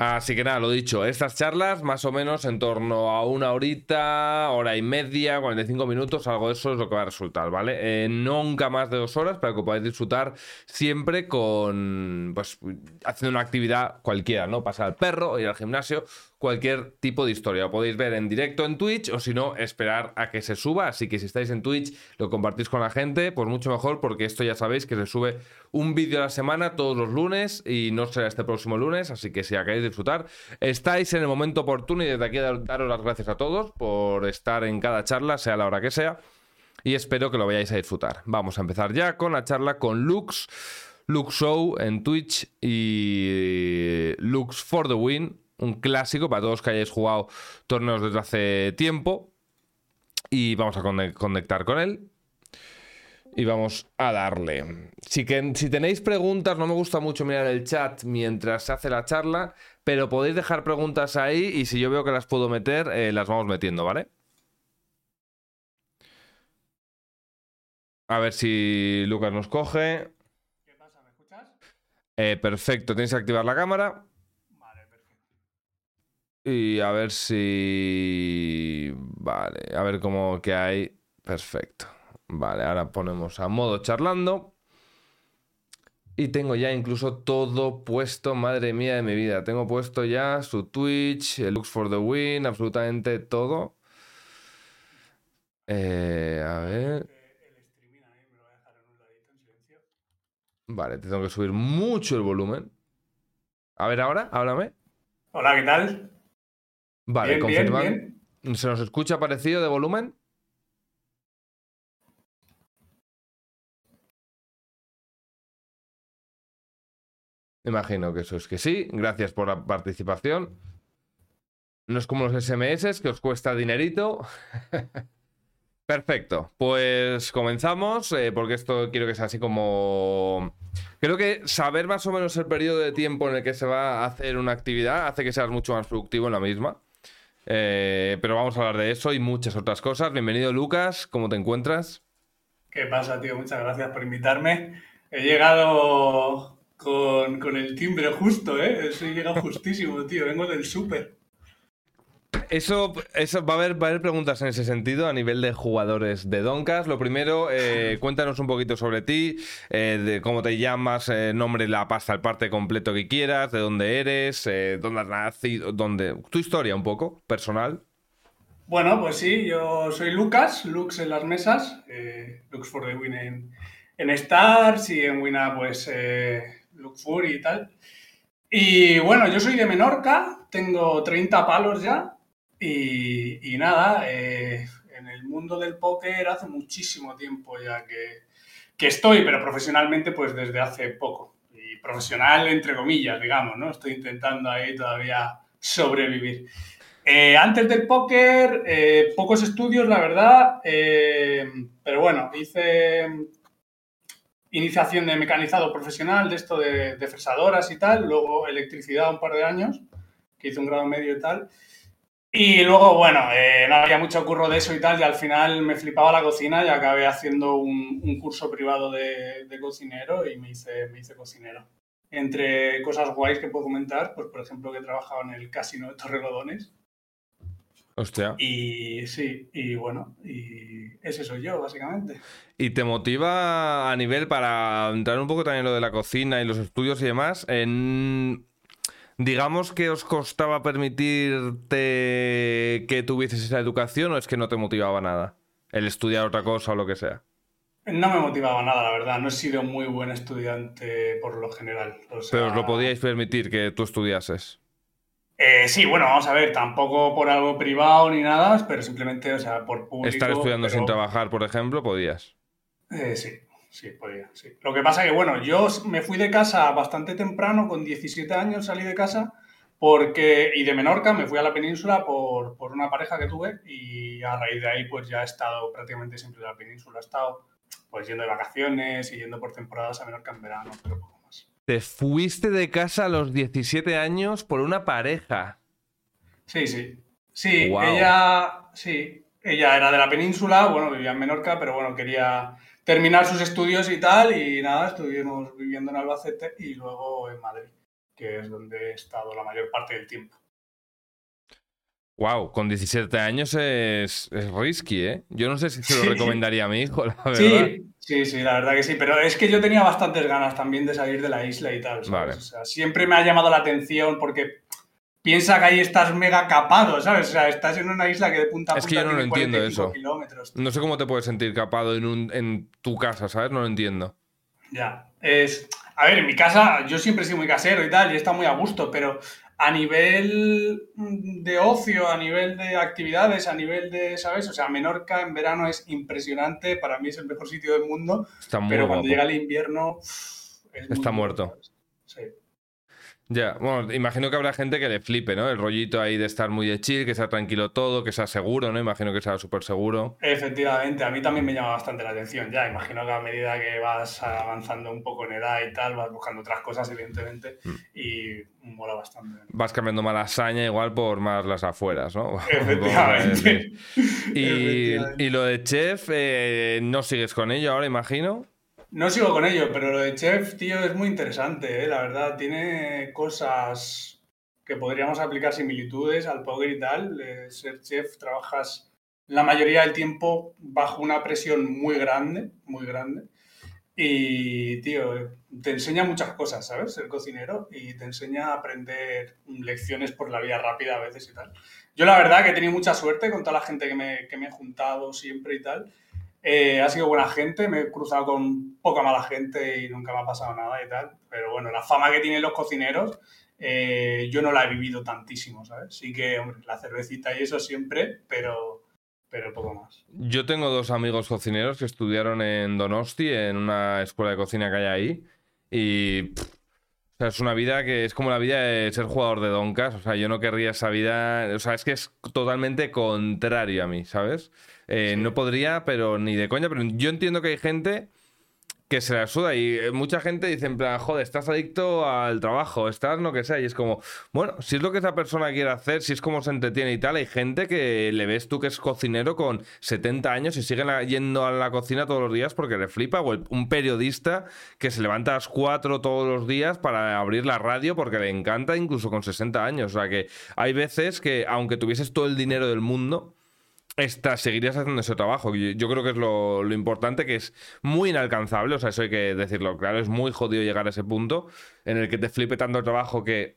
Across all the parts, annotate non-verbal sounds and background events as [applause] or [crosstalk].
Así que nada, lo dicho, estas charlas más o menos en torno a una horita, hora y media, 45 minutos, algo de eso es lo que va a resultar, ¿vale? Eh, nunca más de dos horas para que podáis disfrutar siempre con, pues, haciendo una actividad cualquiera, ¿no? Pasar al perro, ir al gimnasio, cualquier tipo de historia. Lo podéis ver en directo en Twitch o si no, esperar a que se suba. Así que si estáis en Twitch, lo compartís con la gente, pues mucho mejor porque esto ya sabéis que se sube un vídeo a la semana todos los lunes y no será este próximo lunes. Así que si acabáis de disfrutar, estáis en el momento oportuno y desde aquí daros las gracias a todos por estar en cada charla, sea la hora que sea. Y espero que lo vayáis a disfrutar. Vamos a empezar ya con la charla con Lux. Lux Show en Twitch y Lux for the Win un clásico para todos que hayáis jugado torneos desde hace tiempo. Y vamos a conectar con él. Y vamos a darle. Si, que, si tenéis preguntas, no me gusta mucho mirar el chat mientras se hace la charla, pero podéis dejar preguntas ahí y si yo veo que las puedo meter, eh, las vamos metiendo, ¿vale? A ver si Lucas nos coge. ¿Qué pasa? ¿Me escuchas? Eh, perfecto, tenéis que activar la cámara. Y a ver si... Vale, a ver cómo que hay. Perfecto. Vale, ahora ponemos a modo charlando. Y tengo ya incluso todo puesto, madre mía de mi vida. Tengo puesto ya su Twitch, el Looks for the Win, absolutamente todo. Eh, a ver. Vale, te tengo que subir mucho el volumen. A ver ahora, háblame. Hola, ¿qué tal? Vale, ¿Se nos escucha parecido de volumen? Imagino que eso es que sí. Gracias por la participación. No es como los SMS que os cuesta dinerito. [laughs] Perfecto. Pues comenzamos, eh, porque esto quiero que sea así como... Creo que saber más o menos el periodo de tiempo en el que se va a hacer una actividad hace que seas mucho más productivo en la misma. Eh, pero vamos a hablar de eso y muchas otras cosas. Bienvenido, Lucas. ¿Cómo te encuentras? ¿Qué pasa, tío? Muchas gracias por invitarme. He llegado con, el timbre justo, ¿eh? He llegado justísimo, tío. Vengo del súper. Eso, eso va, a haber, va a haber preguntas en ese sentido a nivel de jugadores de Doncas. Lo primero, eh, [laughs] cuéntanos un poquito sobre ti, eh, de cómo te llamas, eh, nombre, la pasta, el parte completo que quieras, de dónde eres, dónde has nacido, dónde, tu historia un poco, personal. Bueno, pues sí, yo soy Lucas, Lux en las mesas, Lux for the Win en, en Stars y en Wina pues Lux Fury y tal. Y bueno, yo soy de Menorca, tengo 30 palos ya y, nada, eh, en el mundo del póker hace muchísimo tiempo ya que, que, estoy, pero profesionalmente pues desde hace poco. Y profesional entre comillas, digamos, ¿no? Estoy intentando ahí todavía sobrevivir. Eh, antes del póker, eh, pocos estudios, la verdad, pero bueno, hice iniciación de mecanizado profesional, de esto de, de fresadoras y tal, luego electricidad un par de años, que hice un grado medio y tal. Y luego, bueno, eh, no había mucho curro de eso y tal, y al final me flipaba la cocina y acabé haciendo un, curso privado de, cocinero y me hice, me hice cocinero. Entre cosas guays que puedo comentar, pues por ejemplo que he trabajado en el casino de Torrelodones. Hostia. Y sí, y bueno, y ese soy yo, básicamente. ¿Y te motiva a nivel para entrar un poco también en lo de la cocina y los estudios y demás? En digamos que os costaba permitirte que tuvieses esa educación o es que no te motivaba nada? El estudiar otra cosa o lo que sea. No me motivaba nada, la verdad. No he sido muy buen estudiante por lo general. Pero os lo podíais permitir que tú estudiases. Eh, sí, bueno, vamos a ver, tampoco por algo privado ni nada, pero simplemente, o sea, por público. Estar estudiando sin trabajar, por ejemplo, podías. Eh, sí, Sí, podía, sí. Lo que pasa que, bueno, yo me fui de casa bastante temprano, con 17 años salí de casa, porque, y de Menorca me fui a la península por, una pareja que tuve y a raíz de ahí pues ya he estado prácticamente siempre en la península. He estado pues yendo de vacaciones y yendo por temporadas a Menorca en verano, pero poco más. Te fuiste de casa a los 17 años por una pareja. Sí, sí. Sí, ella, sí, ella era de la península, bueno, vivía en Menorca, pero bueno, quería terminar sus estudios y tal, y nada, estuvimos viviendo en Albacete y luego en Madrid. que es donde he estado la mayor parte del tiempo. Wow, con 17 años es, es risky, ¿eh? Yo no sé si se lo [laughs] Sí. recomendaría a mi hijo, la verdad. Sí, sí, sí, la verdad que sí, pero es que yo tenía bastantes ganas también de salir de la isla y tal, ¿sabes? Vale. O sea, siempre me ha llamado la atención porque piensa que ahí estás mega capado, ¿sabes? O sea, estás en una isla que de punta a Es que punta yo no lo entiendo 45 eso. kilómetros. No sé cómo te puedes sentir capado en, un, en tu casa, ¿sabes? No lo entiendo. Ya, es... A ver, en mi casa yo siempre he sido muy casero y tal, y estado muy a gusto, pero a nivel mm, de ocio, a nivel de actividades, a nivel de, ¿sabes? O sea, Menorca en verano es impresionante, para mí es el mejor sitio del mundo, Está muy pero cuando llega el invierno... es Está muerto. Sí. Ya, bueno, imagino que habrá gente que le flipe, ¿no? El rollito ahí de estar muy de chill, que sea tranquilo todo, que sea seguro, ¿no? Imagino que sea súper seguro. Efectivamente, a mí también me llama bastante la atención. Ya, imagino que a medida que vas avanzando un poco en edad y tal, vas buscando otras cosas, evidentemente, Mm. y mola bastante. Vas cambiando malasaña igual por más las afueras, ¿no? [laughs] Efectivamente. [laughs] Y, Efectivamente. y lo de chef, eh, no sigues con ello ahora, imagino. No sigo con ello, pero lo de chef, tío, es muy interesante, ¿eh? la verdad. Tiene cosas que podríamos aplicar similitudes al poker y tal. Eh, ser chef, trabajas la mayoría del tiempo bajo una presión muy grande, muy grande. Y, tío, te enseña muchas cosas, ¿sabes? Ser cocinero y te enseña a aprender lecciones por la vía rápida a veces y tal. Yo la verdad que he tenido mucha suerte con toda la gente que me, que me he juntado siempre y tal. Eh, ha sido buena gente, me he cruzado con poca mala gente y nunca me ha pasado nada y tal. Pero bueno, la fama que tienen los cocineros, eh, yo no la he vivido tantísimo, ¿sabes? Sí que, hombre, la cervecita y eso siempre, pero, pero poco más. Yo tengo dos amigos cocineros que estudiaron en Donosti, en una escuela de cocina que hay ahí. Y o sea, es una vida que es como la vida de ser jugador de Doncas. O sea, yo no querría esa vida. O sea, es que es totalmente contrario a mí, ¿sabes? Eh, Sí. No podría, pero ni de coña. Pero yo entiendo que hay gente que se la suda y eh, mucha gente dice en plan, joder, estás adicto al trabajo, estás lo que sea, y es como, bueno, si es lo que esa persona quiere hacer, si es como se entretiene y tal, hay gente que le ves tú que es cocinero con 70 años y sigue yendo a la cocina todos los días porque le flipa, o un periodista que se levanta a las 4 todos los días para abrir la radio porque le encanta incluso con 60 años, o sea que hay veces que aunque tuvieses todo el dinero del mundo, seguirías haciendo ese trabajo. Yo, yo creo que es lo, lo importante, que es muy inalcanzable, o sea, eso hay que decirlo claro, es muy jodido llegar a ese punto en el que te flipe tanto el trabajo que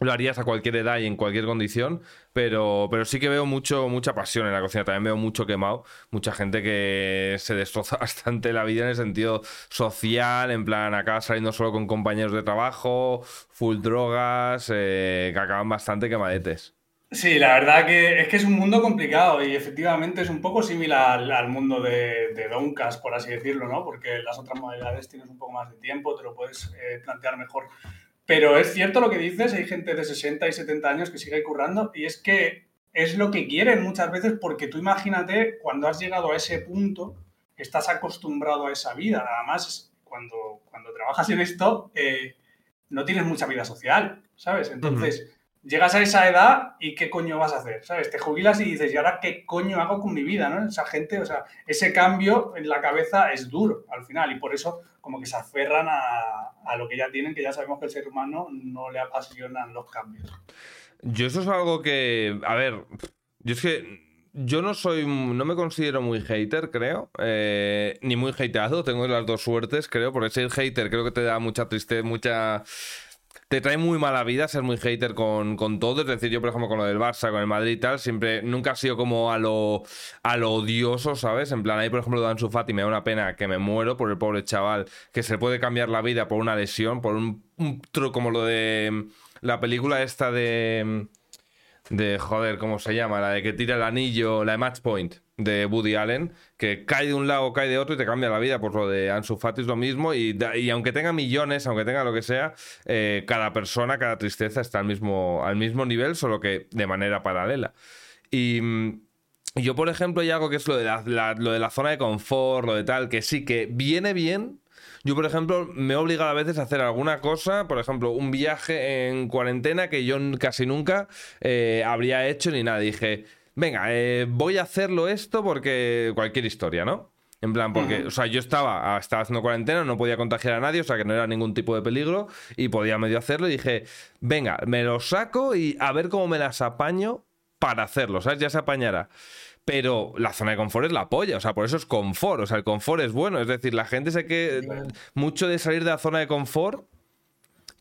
lo harías a cualquier edad y en cualquier condición, pero, pero sí que veo mucho, mucha pasión en la cocina, también veo mucho quemado, mucha gente que se destroza [laughs] bastante la vida en el sentido social, en plan acá saliendo solo con compañeros de trabajo, full drogas, eh, que acaban bastante quemadetes. Sí, la verdad que es que es un mundo complicado y efectivamente es un poco similar al, al mundo de, de Doncas, por así decirlo, ¿no? Porque las otras modalidades tienes un poco más de tiempo, te lo puedes eh, plantear mejor. Pero es cierto lo que dices, hay gente de 60 y 70 años que sigue currando y es que es lo que quieren muchas veces porque tú imagínate cuando has llegado a ese punto, estás acostumbrado a esa vida. Además, cuando, cuando trabajas en esto, eh, no tienes mucha vida social, ¿sabes? Entonces llegas a esa edad y qué coño vas a hacer, ¿sabes? Te jubilas y dices, ¿y ahora qué coño hago con mi vida, no? Esa gente, o sea, ese cambio en la cabeza es duro al final y por eso como que se aferran a, a lo que ya tienen, que ya sabemos que el ser humano no le apasionan los cambios. Yo eso es algo que, a ver, yo es que yo no soy, no me considero muy hater, creo, eh, ni muy hateado, tengo las dos suertes, creo, porque ser hater creo que te da mucha tristeza, mucha... Te trae muy mala vida ser muy hater con, con todo. Es decir, yo, por ejemplo, con lo del Barça, con el Madrid y tal, siempre, nunca ha sido como a lo, a lo odioso, ¿sabes? En plan, ahí, por ejemplo, lo de Ansu Fati me da una pena que me muero por el pobre chaval que se puede cambiar la vida por una lesión, por un, tro como lo de mm, la película esta de de joder, ¿cómo se llama? La de que tira el anillo, la de Match Point de Woody Allen, que cae de un lado, cae de otro y te cambia la vida. Pues lo de Ansu Fati es lo mismo y, y aunque tenga millones, aunque tenga lo que sea, eh, cada persona, cada tristeza está al mismo, al mismo nivel, solo que de manera paralela. Y mm, yo, por ejemplo, hay algo que es lo de la, la- lo de la zona de confort, lo de tal, que sí que viene bien. Yo, por ejemplo, me he obligado a veces a hacer alguna cosa, por ejemplo, un viaje en cuarentena que yo casi nunca eh, habría hecho ni nada. Dije, venga, eh, voy a hacerlo esto porque cualquier historia, ¿no? En plan, porque, o sea, yo estaba, estaba haciendo cuarentena, no podía contagiar a nadie, o sea, que no era ningún tipo de peligro y podía medio hacerlo. Y dije, venga, me lo saco y a ver cómo me las apaño para hacerlo, ¿sabes? Ya se apañará. Pero la zona de confort es la polla, o sea, por eso es confort, o sea, el confort es bueno, es decir, la gente sé que mucho de salir de la zona de confort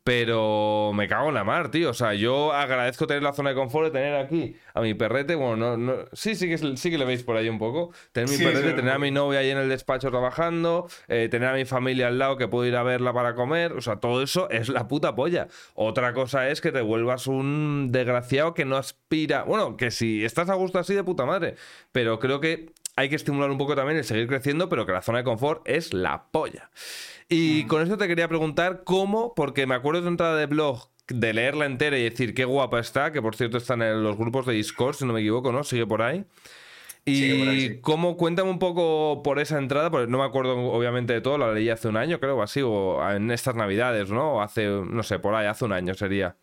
pero me cago en la mar, tío. O sea, yo agradezco tener la zona de confort de tener aquí a mi perrete. Bueno, no, no sí, sí que, sí que le veis por ahí un poco. Tener mi perrete, tener a mi novia ahí en el despacho trabajando, eh, tener a mi familia al lado que puedo ir a verla para comer. O sea, todo eso es la puta polla. Otra cosa es que te vuelvas un desgraciado que no aspira. Bueno, que si estás a gusto así de puta madre. Pero creo que hay que estimular un poco también el seguir creciendo, pero que la zona de confort es la polla. Y con esto te quería preguntar cómo, porque me acuerdo de entrada de blog de leerla entera y decir qué guapa está, que por cierto están en los grupos de Discord, si no me equivoco, ¿no? Sigue por ahí. Y cómo, cuéntame un poco por esa entrada, porque no me acuerdo obviamente de todo, la leí hace un año, creo, o así, o en estas navidades, ¿no? O hace, no sé, por ahí, hace un año sería.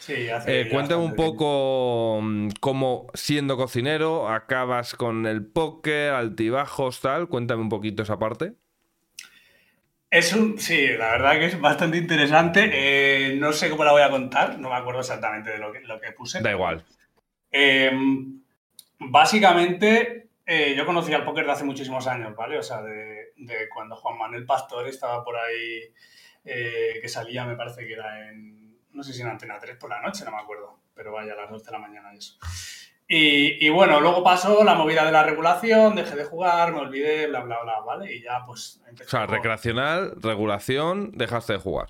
Sí, hace eh, cuéntame un poco mm, cómo siendo cocinero acabas con el póker, altibajos, tal. Cuéntame un poquito esa parte. Es un, sí, la verdad que es bastante interesante. Eh, no sé cómo la voy a contar, no me acuerdo exactamente de lo que, lo que puse. Da igual. Em, básicamente, eh, yo conocí al póker de hace muchísimos años, ¿vale? O sea, de, cuando Juan Manuel Pastor estaba por ahí, eh, que salía, me parece que era en, no sé si en Antena 3 por la noche, no me acuerdo, pero vaya, a las 12 de la mañana y eso. Y, bueno, luego pasó la movida de la regulación, dejé de jugar, me olvidé, bla, bla, bla, ¿vale? Y ya pues empecé. O sea, recreacional, regulación, dejaste de jugar.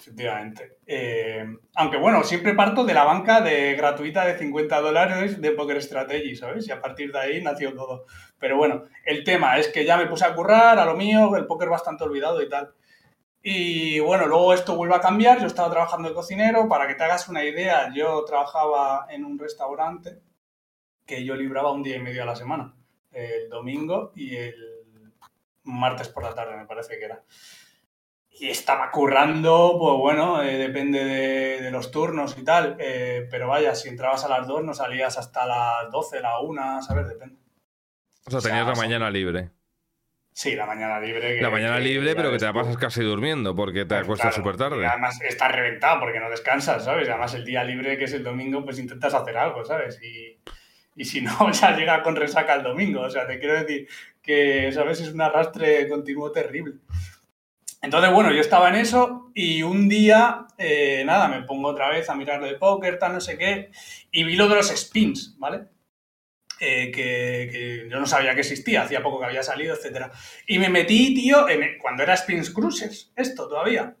Efectivamente. Eh, aunque bueno, siempre parto de la banca de gratuita de 50 dólares de Poker Strategy, ¿sabes? Y a partir de ahí nació todo. Pero bueno, el tema es que ya me puse a currar a lo mío, el póker bastante olvidado y tal. Y bueno, luego esto vuelve a cambiar. Yo estaba trabajando de cocinero. Para que te hagas una idea, yo trabajaba en un restaurante que yo libraba un día y medio a la semana, el domingo y el martes por la tarde, me parece que era. Y estaba currando, pues bueno, eh, depende de, los turnos y tal, eh, pero vaya, si entrabas a las 2 no salías hasta las 12, la 1, ¿sabes? Depende. O sea, tenías la mañana libre. Sí, la mañana libre. la mañana libre, pero que te la pasas casi durmiendo porque te pues acuestas súper tarde. además estás reventado porque no descansas, ¿sabes? Además el día libre que es el domingo, pues intentas hacer algo, ¿sabes? Y, y si no, [laughs] ya llega con resaca el domingo. O sea, te quiero decir que, ¿sabes? Es un arrastre continuo terrible. Entonces, bueno, yo estaba en eso y un día, eh, nada, me pongo otra vez a mirar de póker, tal, no sé qué, y vi lo de los spins, ¿vale? Eh, que, yo no sabía que existía, hacía poco que había salido, etc. Y me metí, tío, en, cuando era Spins Cruises, esto todavía.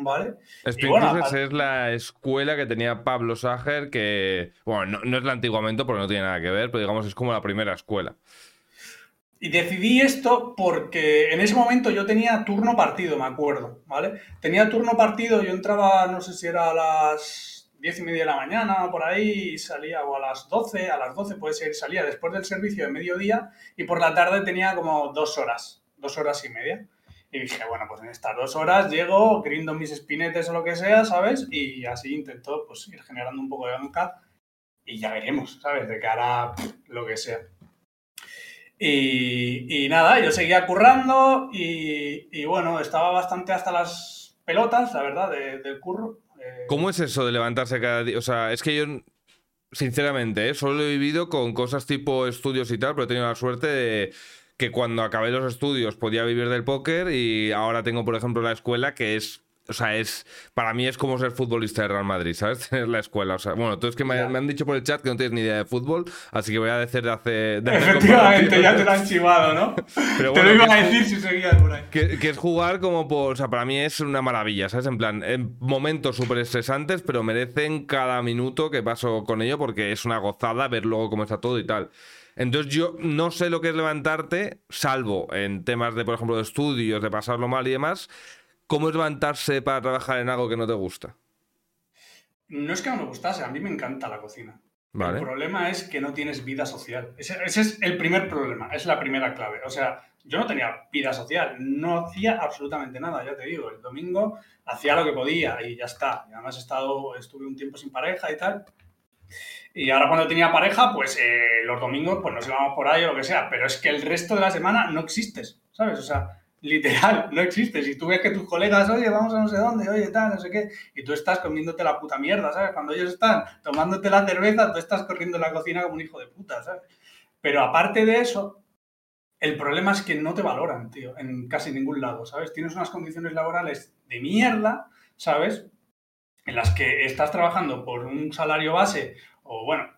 ¿Vale? es la escuela que tenía Pablo Sager, que, bueno, no, es el antiguamente porque no tiene nada que ver, pero digamos es como la primera escuela. Y decidí esto porque en ese momento yo tenía turno partido, me acuerdo, ¿vale? Tenía turno partido, yo entraba, no sé si era a las diez y media de la mañana, por ahí, y salía, o a las 12, a las 12 puede ser, salía después del servicio de mediodía, y por la tarde tenía como dos horas, dos horas y media. Y dije, bueno, pues en estas dos horas llego, grindo mis espinetes o lo que sea, ¿sabes? Y así intento pues, ir generando un poco de banca y ya veremos, ¿sabes? De cara a lo que sea. Y, nada, yo seguía currando y, bueno, estaba bastante hasta las pelotas, la verdad, del curro. Eh. ¿Cómo es eso de levantarse cada día? O sea, es que yo, sinceramente, ¿eh? solo he vivido con cosas tipo estudios y tal, pero he tenido la suerte de que cuando acabé los estudios podía vivir del póker y ahora tengo, por ejemplo, la escuela que es o sea, es para mí es como ser futbolista de Real Madrid, ¿sabes? [laughs] Tener la escuela. O sea, bueno, tú es que me, han dicho por el chat que no tienes ni idea de fútbol, así que voy a decir de hace. Efectivamente, ya te lo han chivado, ¿no? [laughs] Pero te lo iba a decir si seguías por ahí. Que, que, es jugar como por. O sea, para mí es una maravilla, ¿sabes? En plan, en momentos súper estresantes, pero merecen cada minuto que paso con ello porque es una gozada ver luego cómo está todo y tal. Entonces yo no sé lo que es levantarte, salvo en temas de, por ejemplo, de estudios, de pasarlo mal y demás. ¿Cómo es levantarse para trabajar en algo que no te gusta? No es que no me gustase, a mí me encanta la cocina. El problema es que no tienes vida social. Ese, es el primer problema, es la primera clave. O sea, yo no tenía vida social, no hacía absolutamente nada, ya te digo. El domingo hacía lo que podía y ya está. Y además he estado, estuve un tiempo sin pareja y tal. Y ahora cuando tenía pareja, pues eh, los domingos pues nos íbamos por ahí o lo que sea, pero es que el resto de la semana no existes, ¿sabes? O sea, literal, [laughs] no existes. Y tú ves que tus colegas, oye, vamos a no sé dónde, oye, tal, no sé qué, y tú estás comiéndote la puta mierda, ¿sabes? Cuando ellos están tomándote la cerveza, tú estás corriendo en la cocina como un hijo de puta, ¿sabes? Pero aparte de eso, el problema es que no te valoran, tío, en casi ningún lado, ¿sabes? Tienes unas condiciones laborales de mierda, ¿sabes? En las que estás trabajando por un salario base o, bueno,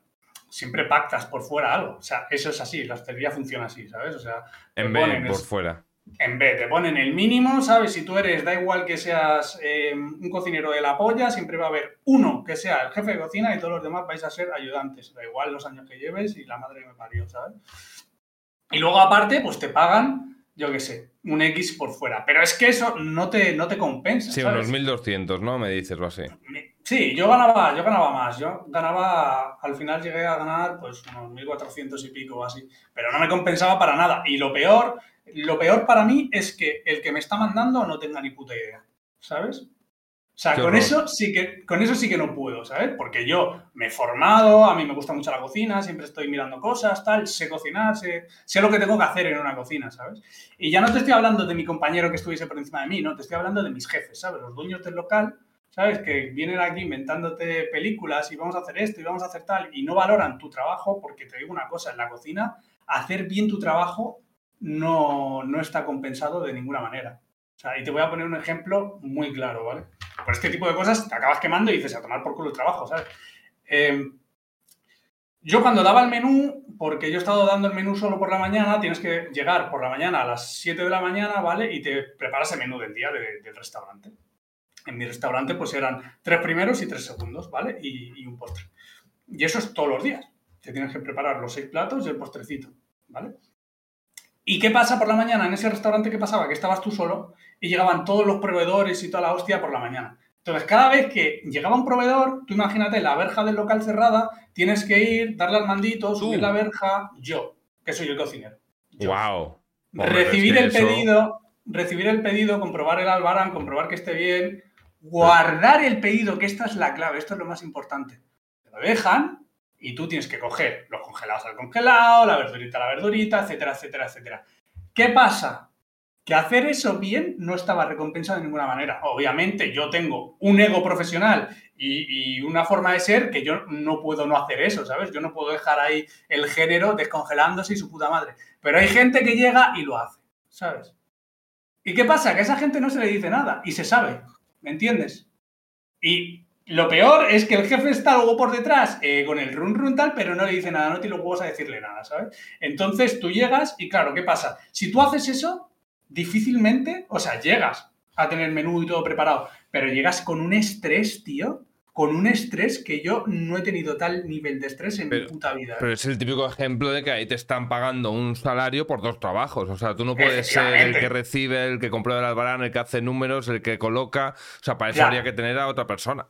siempre pactas por fuera algo. O sea, eso es así, la hostelería funciona así, ¿sabes? O sea, en vez por fuera. En vez, te ponen el mínimo, ¿sabes? Si tú eres, da igual que seas eh, un cocinero de la polla, siempre va a haber uno que sea el jefe de cocina y todos los demás vais a ser ayudantes. Da igual los años que lleves y la madre que me parió, ¿sabes? Y luego aparte, pues te pagan, yo qué sé, un X por fuera. Pero es que eso no te, no te compensa. Sí, unos 1.200, ¿no? Me dices o así. Sí, yo ganaba, yo ganaba más. Yo ganaba, al final llegué a ganar pues unos 1.400 y pico o así. Pero no me compensaba para nada. Y lo peor, lo peor para mí es que el que me está mandando no tenga ni puta idea. ¿Sabes? O sea, con eso, sí que, con eso sí que no puedo, ¿sabes? Porque yo me he formado, a mí me gusta mucho la cocina, siempre estoy mirando cosas, tal, sé cocinar, sé, sé lo que tengo que hacer en una cocina, ¿sabes? Y ya no te estoy hablando de mi compañero que estuviese por encima de mí, no, te estoy hablando de mis jefes, ¿sabes? Los dueños del local, ¿sabes? Que vienen aquí inventándote películas y vamos a hacer esto y vamos a hacer tal, y no valoran tu trabajo, porque te digo una cosa, en la cocina, hacer bien tu trabajo no, no está compensado de ninguna manera. O sea, y te voy a poner un ejemplo muy claro, ¿vale? Por este tipo de cosas te acabas quemando y dices a tomar por culo el trabajo, ¿sabes? Em, yo cuando daba el menú, porque yo he estado dando el menú solo por la mañana, tienes que llegar por la mañana a las 7 de la mañana, ¿vale? Y te preparas el menú del día del restaurante. En mi restaurante pues eran tres primeros y tres segundos, ¿vale? Y, y, un postre. Y eso es todos los días. Te tienes que preparar los seis platos y el postrecito, ¿vale? ¿Y qué pasa por la mañana en ese restaurante? ¿Qué pasaba? Que estabas tú solo y llegaban todos los proveedores y toda la hostia por la mañana. Entonces, cada vez que llegaba un proveedor, tú imagínate la verja del local cerrada, tienes que ir, darle al mandito, subir la verja, yo, que soy el cocinero. ¡Wow! recibir el pedido, recibir el pedido, comprobar el albarán, comprobar que esté bien, guardar el pedido, que esta es la clave, esto es lo más importante. Te lo dejan y tú tienes que coger los congelados al congelado, la verdurita a la verdurita, etcétera, etcétera, etcétera. ¿Qué pasa? Que hacer eso bien no estaba recompensado de ninguna manera. Obviamente yo tengo un ego profesional y, una forma de ser que yo no puedo no hacer eso, ¿sabes? Yo no puedo dejar ahí el género descongelándose y su puta madre. Pero hay gente que llega y lo hace, ¿sabes? ¿Y qué pasa? Que a esa gente no se le dice nada y se sabe, ¿me entiendes? Y lo peor es que el jefe está luego por detrás eh, con el run run tal, pero no le dice nada, no tiene huevos a decirle nada, ¿sabes? Entonces tú llegas y claro, ¿qué pasa? Si tú haces eso, difícilmente, o sea, llegas a tener menú y todo preparado, pero llegas con un estrés, tío, con un estrés que yo no he tenido tal nivel de estrés en mi puta vida. Pero es el típico ejemplo de que ahí te están pagando un salario por dos trabajos. O sea, tú no puedes ser el que recibe, el que comprueba el albarán, el que hace números, el que coloca. O sea, para eso habría que tener a otra persona.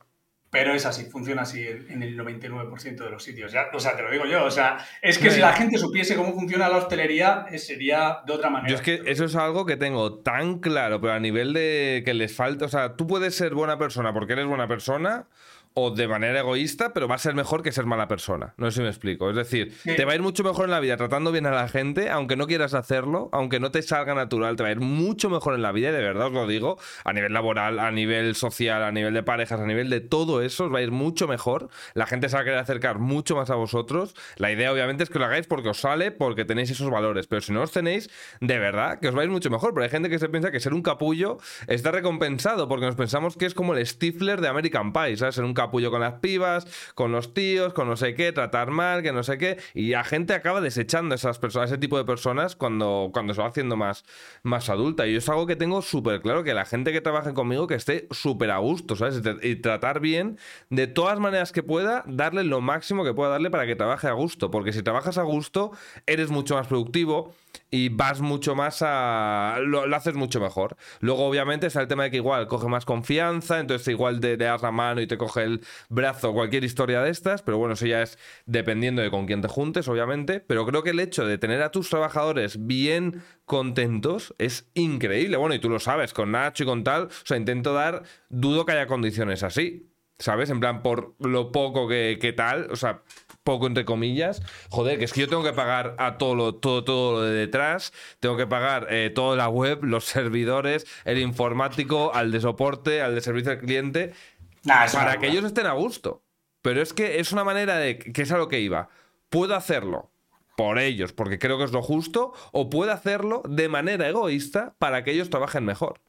Pero es así, funciona así en el 99% de los sitios. Ya, o sea, te lo digo yo. O sea, es que si la gente supiese cómo funciona la hostelería, eh, sería de otra manera. Yo es que eso es algo que tengo tan claro, pero a nivel de que les falta. O sea, tú puedes ser buena persona porque eres buena persona o de manera egoísta, pero va a ser mejor que ser mala persona. No sé si me explico. Es decir, te va a ir mucho mejor en la vida tratando bien a la gente, aunque no quieras hacerlo, aunque no te salga natural, te va a ir mucho mejor en la vida, y de verdad os lo digo, a nivel laboral, a nivel social, a nivel de parejas, a nivel de todo eso, os va a ir mucho mejor. La gente se va a querer acercar mucho más a vosotros. La idea, obviamente, es que lo hagáis porque os sale, porque tenéis esos valores, pero si no os tenéis, de verdad, que os va a ir mucho mejor. Pero hay gente que se piensa que ser un capullo está recompensado, porque nos pensamos que es como el Stifler de American Pie, ¿sabes? Ser un capullo con las pibas, con los tíos, con no sé qué, tratar mal, que no sé qué. Y la gente acaba desechando esas personas, ese tipo de personas cuando, cuando se va haciendo más, más adulta. Y es algo que tengo súper claro, que la gente que trabaje conmigo que esté súper a gusto, ¿sabes? Y tratar bien de todas maneras que pueda, darle lo máximo que pueda darle para que trabaje a gusto. Porque si trabajas a gusto, eres mucho más productivo y vas mucho más a... Lo, haces mucho mejor. Luego, obviamente, está el tema de que igual coge más confianza, entonces igual te, le das la mano y te coge el brazo, cualquier historia de estas, pero bueno, eso ya es dependiendo de con quién te juntes, obviamente, pero creo que el hecho de tener a tus trabajadores bien contentos es increíble. Bueno, y tú lo sabes, con Nacho y con tal, o sea, intento dar, dudo que haya condiciones así. ¿sabes? En plan, por lo poco que, que tal, o sea, poco entre comillas. Joder, que es que yo tengo que pagar a todo lo, todo, todo lo de detrás, tengo que pagar eh, toda la web, los servidores, el informático, al de soporte, al de servicio al cliente, Nah, para que ellos estén a gusto. Pero es que es una manera de que es a lo que iba. Puedo hacerlo por ellos, porque creo que es lo justo, o puedo hacerlo de manera egoísta para que ellos trabajen mejor.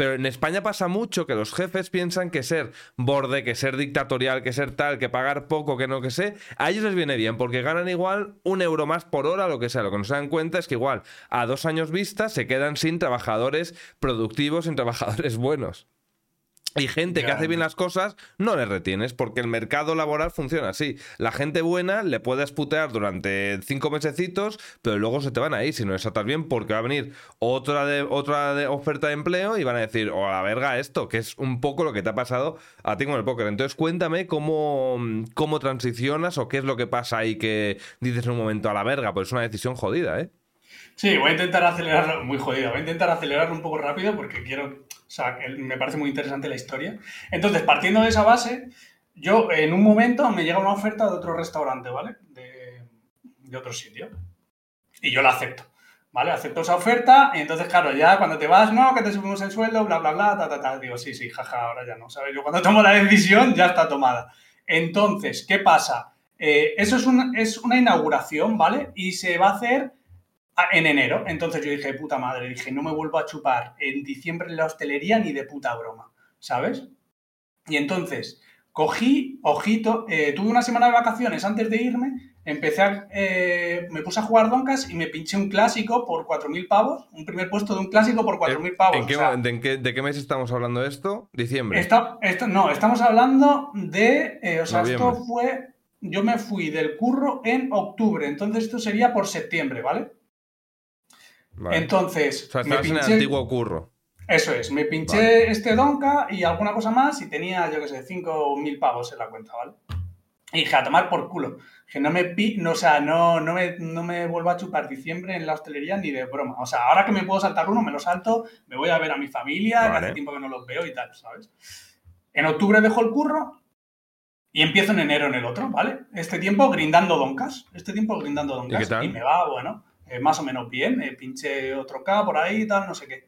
Pero en España pasa mucho que los jefes piensan que ser borde, que ser dictatorial, que ser tal, que pagar poco, que no que sé, a ellos les viene bien porque ganan igual un euro más por hora, lo que sea. Lo que no se dan cuenta es que igual a dos años vista se quedan sin trabajadores productivos, sin trabajadores [laughs] buenos. Y gente que hace bien las cosas no le retienes porque el mercado laboral funciona así. La gente buena le puedes putear durante cinco mesecitos, pero luego se te van a ir si no les tratas bien porque va a venir otra, de, otra de oferta de empleo y van a decir, o a la verga esto, que es un poco lo que te ha pasado a ti con el póker. Entonces cuéntame cómo, cómo transicionas o qué es lo que pasa ahí que dices en un momento a la verga, pues es una decisión jodida, ¿eh? Sí, voy a intentar acelerarlo, muy jodido, voy a intentar acelerarlo un poco rápido porque quiero, o sea, me parece muy interesante la historia. Entonces, partiendo de esa base, yo en un momento me llega una oferta de otro restaurante, ¿vale? De, otro sitio. Y yo la acepto, ¿vale? Acepto esa oferta y entonces, claro, ya cuando te vas, no, que te subimos el sueldo, bla, bla, bla, ta, ta, ta. Digo, sí, sí, jaja, ahora ya no, ¿sabes? Yo cuando tomo la decisión ya está tomada. Entonces, ¿qué pasa? Eh, eso es, un- es una inauguración, ¿vale? Y se va a hacer en enero. Entonces yo dije, puta madre, dije, no me vuelvo a chupar en diciembre en la hostelería ni de puta broma, ¿sabes? Y entonces cogí, ojito, eh, tuve una semana de vacaciones antes de irme, empecé a, eh, me puse a jugar doncas y me pinché un clásico por 4.000 pavos, un primer puesto de un clásico por 4.000 pavos. ¿En qué, o sea, mo- de, en qué- de qué mes estamos hablando esto? Diciembre. Esta- no, estamos hablando de. eh, o sea, esto fue. Yo me fui del curro en octubre, entonces esto sería por septiembre, ¿vale? Vale. Entonces. o sea, me estabas en el pinché- antiguo curro. Eso es, me pinché Vale. este Donka y alguna cosa más y tenía, yo qué sé, 5.000 pavos en la cuenta, ¿vale? Y dije, a tomar por culo. Que no me, pi no, o sea, no, no, me, no me vuelvo a chupar diciembre en la hostelería ni de broma. O sea, ahora que me puedo saltar uno, me lo salto, me voy a ver a mi familia, que Vale. hace tiempo que no los veo y tal, ¿sabes? En octubre dejo el curro y empiezo en enero en el otro, ¿vale? Este tiempo grindando doncas. Este tiempo grindando doncas. qué tal? me va, bueno, eh, más o menos bien. Eh, pinché otro K por ahí y tal, no sé qué.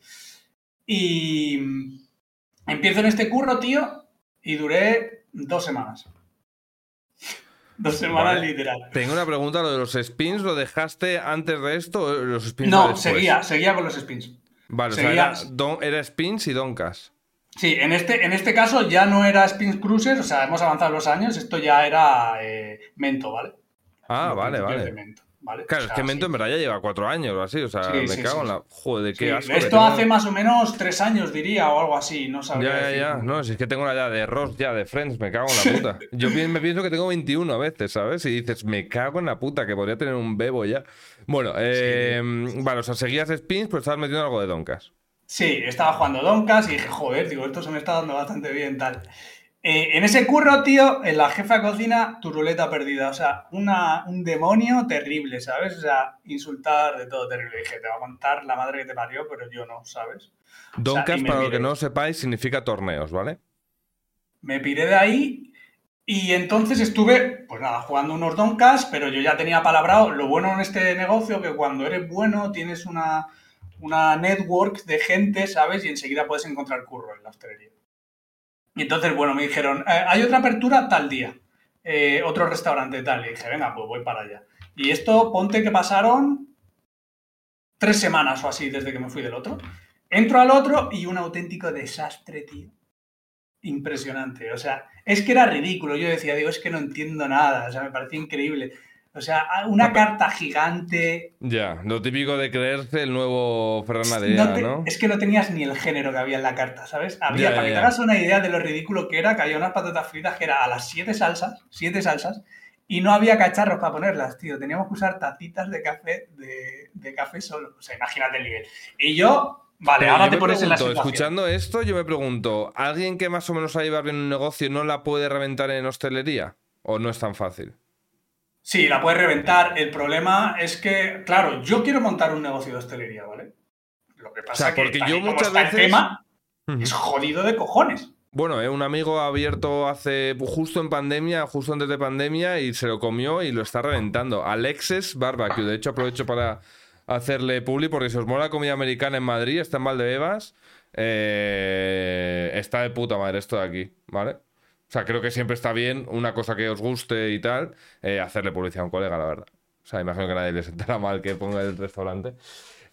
Y empiezo en este curro, tío, y duré dos semanas. Dos semanas Vale. literal. Tengo una pregunta, lo de los spins, ¿lo dejaste antes de esto los spins No, seguía, seguía con los spins. Vale, o sea, seguía- era, don- era spins y doncas. Sí, en este, en este caso ya no era Spins Cruiser, o sea, hemos avanzado los años, esto ya era eh, Mento, ¿vale? Ah, Los vale, vale. Mento, ¿vale? Claro, O es sea, que Mento sí. en verdad ya lleva cuatro años o así, o sea, Sí, me sí, cago en la... Joder, qué asco. esto tengo- hace más o menos tres años, diría, o algo así, no sabría Ya, ya, decir. ya. No, si es que tengo la edad de Ross ya, de Friends, me cago en la puta. Yo me pienso que tengo 21 a veces, ¿sabes? Y dices, me cago en la puta, que podría tener un bebo ya. Bueno, eh, vale, o sea, seguías spins, pero estabas metiendo algo de doncas. Sí, estaba jugando Doncas y dije, joder, digo, esto se me está dando bastante bien, tal. Eh, en ese curro, tío, en la jefa de cocina, tu ruleta perdida. O sea, una, un demonio terrible, ¿sabes? O sea, insultar de todo terrible. Dije, te va a contar la madre que te parió, pero yo no, ¿sabes? Doncas, para lo que no sepáis, significa torneos, ¿vale? Me piré de ahí y entonces estuve, pues nada, jugando unos doncas, pero yo ya tenía palabrado lo bueno en este negocio, que cuando eres bueno tienes una, una network de gente, ¿sabes? Y enseguida puedes encontrar curro en la hostelería. Y entonces, bueno, me dijeron, "Eh, hay otra apertura tal día, eh, otro restaurante tal. Y dije, venga, pues voy para allá. Y esto, ponte que pasaron tres semanas o así desde que me fui del otro. Entro al otro y un auténtico desastre, tío. Impresionante. O sea, es que era ridículo. Yo decía, digo, es que no entiendo nada. O sea, me parecía increíble. O sea, una carta gigante. Ya, lo típico de creerse el nuevo Ferran No te- ¿no? Es que no tenías ni el género que había en la carta, ¿sabes? Había, Ya, para ya, que te hagas una idea de lo ridículo que era, que había unas patatas fritas que era a las siete salsas, siete salsas, y no había cacharros para ponerlas, tío. Teníamos que usar tacitas de café, de, de café solo. O sea, imagínate el nivel. Y yo, vale, Pero ahora te pones en la pregunto, situación. Escuchando esto, yo me pregunto, ¿alguien que más o menos sabe llevar bien un negocio no la puede reventar en hostelería? ¿O no es tan fácil? Sí, la puedes reventar. El problema es que, claro, yo quiero montar un negocio de hostelería, ¿vale? Lo que pasa sea, que porque tal yo como muchas está el veces- tema es jodido de cojones. Bueno, eh, un amigo ha abierto hace justo en pandemia, justo antes de pandemia, y se lo comió y lo está reventando. Alexis Barbecue. De hecho, aprovecho para hacerle publi porque si os mola la comida americana en Madrid, está en Valdebebas. Eh, está de puta madre esto de aquí, ¿vale? O sea, creo que siempre está bien una cosa que os guste y tal, eh, hacerle publicidad a un colega, la verdad. O sea, imagino que a nadie le sentará mal que ponga el restaurante.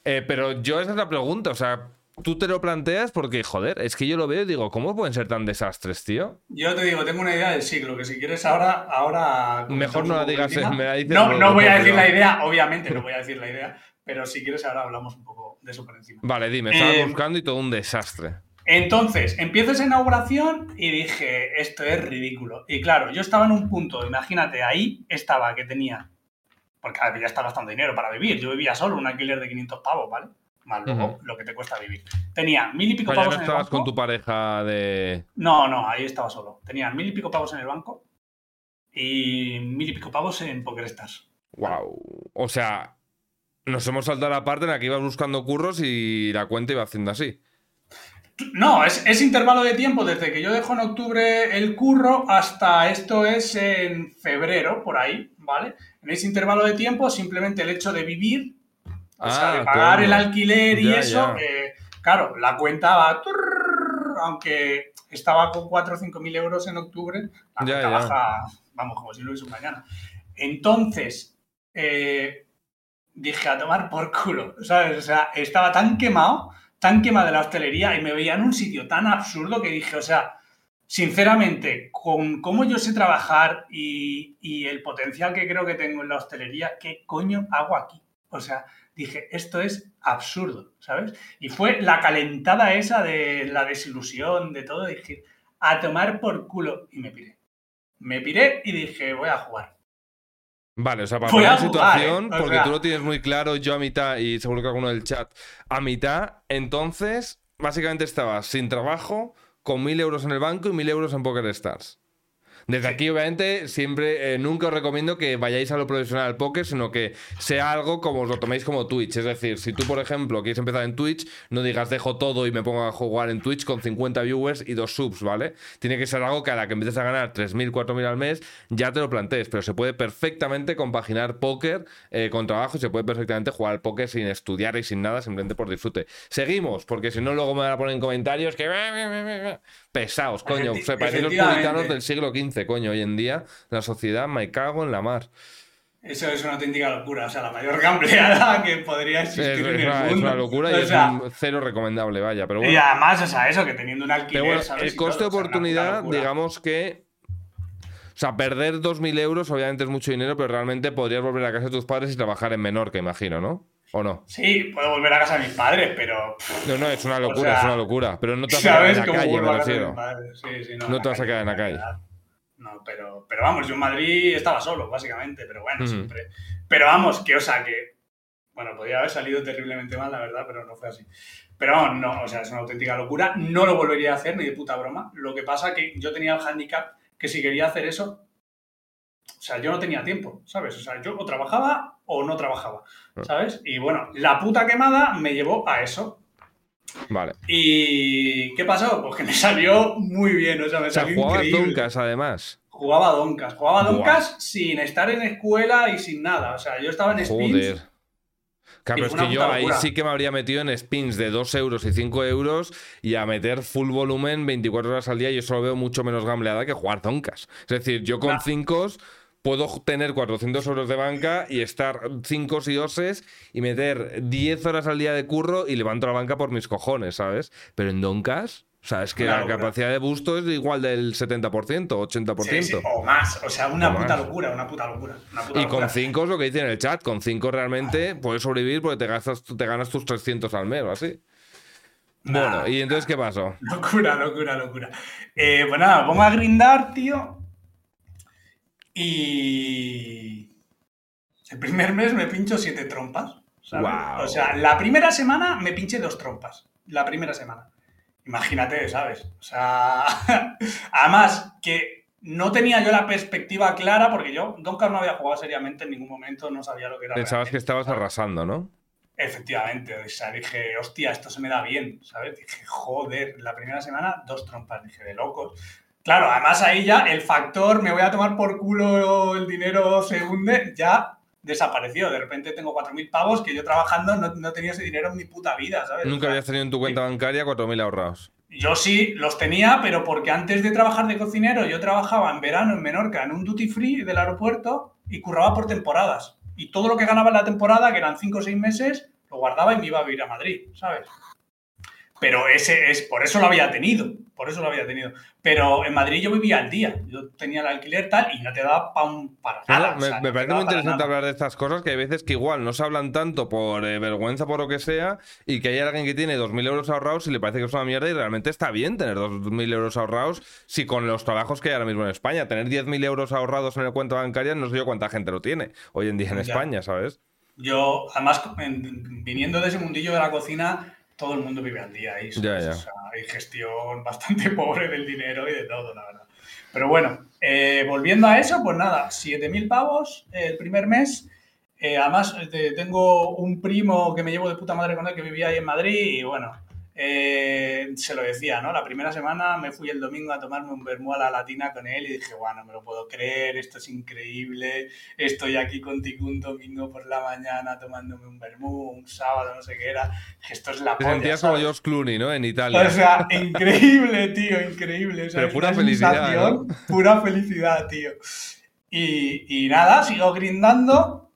Eh, pero yo esa es la pregunta, o sea, tú te lo planteas porque, joder, es que yo lo veo y digo, ¿cómo pueden ser tan desastres, tío? Yo te digo, tengo una idea del siglo, que si quieres ahora, ahora Mejor no la digas, me la dices No, no voy a decir la idea, obviamente no voy a decir la idea, pero si quieres ahora hablamos un poco de eso por encima. Vale, dime, estaba Eh, buscando y todo un desastre. Entonces, empiezo esa inauguración y dije, esto es ridículo. Y claro, yo estaba en un punto, imagínate, ahí estaba que tenía, porque ya está gastando dinero para vivir, yo vivía solo, un alquiler de 500 pavos, ¿vale? Más luego lo que te cuesta vivir. Tenía mil y pico pavos no en el estabas banco. con tu pareja de... No, no, ahí estaba solo. Tenía mil y pico pavos en el banco y mil y pico pavos en PokerStars. Wow. O sea, nos hemos saltado la parte en la que ibas buscando curros y la cuenta iba haciendo así. No, es, es intervalo de tiempo desde que yo dejo en octubre el curro hasta esto es en febrero, por ahí, ¿vale? En ese intervalo de tiempo, simplemente el hecho de vivir, o sea, Ah, de pagar el alquiler y Ya, eso, ya. eh, claro, la cuenta va, turr, aunque estaba con 4 o 5 mil euros en octubre, la Ya, cuenta baja, vamos, como si lo hubiese un mañana. Entonces, eh, dije a tomar por culo, ¿sabes? O sea, estaba tan quemado, tan quemado de la hostelería y me veía en un sitio tan absurdo que dije, o sea, sinceramente, con cómo yo sé trabajar y, y el potencial que creo que tengo en la hostelería, ¿qué coño hago aquí? O sea, dije, esto es absurdo, ¿sabes? Y fue la calentada esa de la desilusión, de todo, dije, a tomar por culo. Y me piré. Me piré y dije, voy a jugar. Vale, o sea, para poner a en jugar, situación, ¿eh? O porque sea- tú lo tienes muy claro, yo a mitad y seguro que alguno del chat a mitad, entonces, básicamente estabas sin trabajo, con mil euros en el banco y mil euros en Poker Stars. Desde Sí. aquí, obviamente, siempre, eh, nunca os recomiendo que vayáis a lo profesional del póker, sino que sea algo como os lo toméis como Twitch. Es decir, si tú, por ejemplo, quieres empezar en Twitch, no digas dejo todo y me pongo a jugar en Twitch con 50 viewers y dos subs, ¿vale? Tiene que ser algo que a la que empieces a ganar 3.000, 4.000 al mes, ya te lo plantees, pero se puede perfectamente compaginar póker eh, con trabajo y se puede perfectamente jugar al póker sin estudiar y sin nada, simplemente por disfrute. Seguimos, porque si no, luego me van a poner en comentarios que. Pesados, coño. Se parecen los puritanos del siglo XV, coño. Hoy en día, la sociedad me cago en la mar. Eso es una auténtica locura. O sea, la mayor gambleada [laughs] que podría Es, existir en el una, es mundo. una locura y O es un cero recomendable, vaya. Pero Y bueno. además, o sea, eso, que teniendo un alquiler, Pero bueno, ¿sabes? el Y coste de o sea, oportunidad, digamos que. O sea, perder 2.000 euros obviamente es mucho dinero, pero realmente podrías volver a casa de tus padres y trabajar en menor, que imagino, ¿no? ¿O no? Sí, puedo volver a casa de mis padres, pero... No, no, es una locura, sea, es una locura. Pero no te vas a quedar ¿Sabes en la calle, me refiero. Sí, sí, No te vas a quedar en la calle. No, pero, pero vamos, yo en Madrid estaba solo, básicamente, pero bueno, Ujú. siempre. Pero vamos, que, o sea, que. Bueno, podría haber salido terriblemente mal, la verdad, pero no fue así. Pero vamos, no, o sea, es una auténtica locura. No lo volvería a hacer, ni de puta broma. Lo que pasa que yo tenía el handicap que si quería hacer eso, o sea, yo no tenía tiempo, ¿sabes? O sea, yo o trabajaba o no trabajaba, Ah. ¿sabes? Y bueno, la puta quemada me llevó a eso. Vale. ¿Y qué pasó? Pues que me salió muy bien, o sea, me O sea, salió increíble. Doncas, además. Jugaba Doncas, jugaba Buah. Doncas sin estar en escuela y sin nada. O sea, yo estaba en spins. Joder. Claro, Y es que yo ahí locura. sí que me habría metido en spins de 2 euros y 5 euros y a meter full volumen 24 horas al día. Yo solo veo mucho menos gambleada que jugar zoncas. Es decir, yo con Nah. 5 puedo tener 400 euros de banca y estar 5 y 2 y meter 10 horas al día de curro y levanto la banca por mis cojones, ¿sabes? Pero en doncas, o sea, es que la capacidad de busto es igual del 70%, 80%. Sí, sí, o más. O sea, una O puta más. locura, una puta locura. una puta Y locura. con 5 es lo que dice en el chat, con 5 realmente puedes sobrevivir porque te, gastas, te ganas tus 300 al mes o así. Nah. Bueno, ¿y entonces qué pasó? [laughs] Locura, locura, locura. Eh, pues nada, vamos a grindar, tío. Y. El primer mes me pincho siete trompas. O sea, la primera semana me pinché dos trompas. La primera semana. Imagínate, ¿sabes? O sea. [laughs] Además, que no tenía yo la perspectiva clara porque yo Donkar no había jugado seriamente en ningún momento, no sabía lo que era. Pensabas que estabas arrasando, ¿no? Efectivamente, o sea, dije, hostia, esto se me da bien, ¿sabes? Dije, joder, la primera semana dos trompas, dije, de locos. Claro, además ahí ya el factor, me voy a tomar por culo el dinero se hunde, ya desapareció. De repente tengo 4.000 pavos que yo trabajando no, no, tenía ese dinero en mi puta vida, ¿sabes? Nunca habías tenido en tu cuenta bancaria 4.000 ahorrados. Yo sí los tenía, pero porque antes de trabajar de cocinero yo trabajaba en verano en Menorca en un duty free del aeropuerto y curraba por temporadas. Y todo lo que ganaba en la temporada, que eran 5 o 6 meses, lo guardaba y me iba a vivir a Madrid, ¿sabes? Pero ese es, por eso lo había tenido, por eso lo había tenido. Pero en Madrid yo vivía al día, yo tenía el alquiler tal y no te daba pa un, para nada. me, o sea, me parece muy interesante hablar de estas cosas que hay veces que igual no se hablan tanto por eh, vergüenza, por lo que sea, y que hay alguien que tiene 2.000 euros ahorrados y le parece que es una mierda y realmente está bien tener 2.000 euros ahorrados si con los trabajos que hay ahora mismo en España. Tener 10.000 euros ahorrados en el cuenta bancaria no sé yo cuánta gente lo tiene hoy en día en Ya. España, ¿sabes? Yo, además, en- viniendo de ese mundillo de la cocina, todo el mundo vive al día ahí. Ya, ya. O sea, hay gestión [laughs] bastante pobre del dinero y de todo, la verdad. Pero bueno, eh, volviendo a eso, pues nada, 7.000 pavos el primer mes. Eh, además, eh, tengo un primo que me llevo de puta madre con él que vivía ahí en Madrid y bueno, eh, se lo decía, ¿no? La primera semana me fui el domingo a tomarme un vermú a la latina con él y dije, bueno, no me lo puedo creer, esto es increíble, estoy aquí contigo un domingo por la mañana tomándome un vermú, un sábado, no sé qué era, esto es la Te polla, sentías como ¿sabes? George Clooney, ¿no? En Italia. O sea, increíble, tío, increíble. O sea, Pero pura felicidad, sensación, Pura felicidad, tío. Y, y nada, sigo grindando,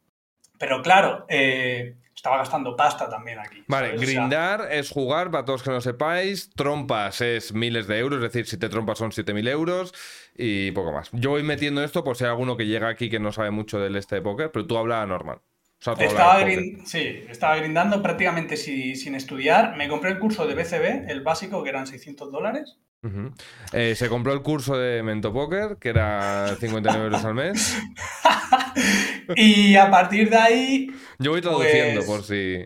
pero claro, eh, estaba gastando pasta también aquí. Vale, ¿sabes? O sea, grindar es jugar, para todos que no sepáis. Trompas es miles de euros, es decir, si te trompas son 7.000 euros y poco más. Yo voy metiendo esto por si hay alguno que llega aquí que no sabe mucho del este de póker, pero tú hablas normal. O sea, Estaba, de sí, estaba grindando prácticamente si- sin estudiar. Me compré el curso de BCB, el básico, que eran 600 dólares. Eh, se compró el curso de Mento Poker, que era 59 euros al mes. [laughs] Y a partir de ahí Yo voy traduciendo Pues- por si.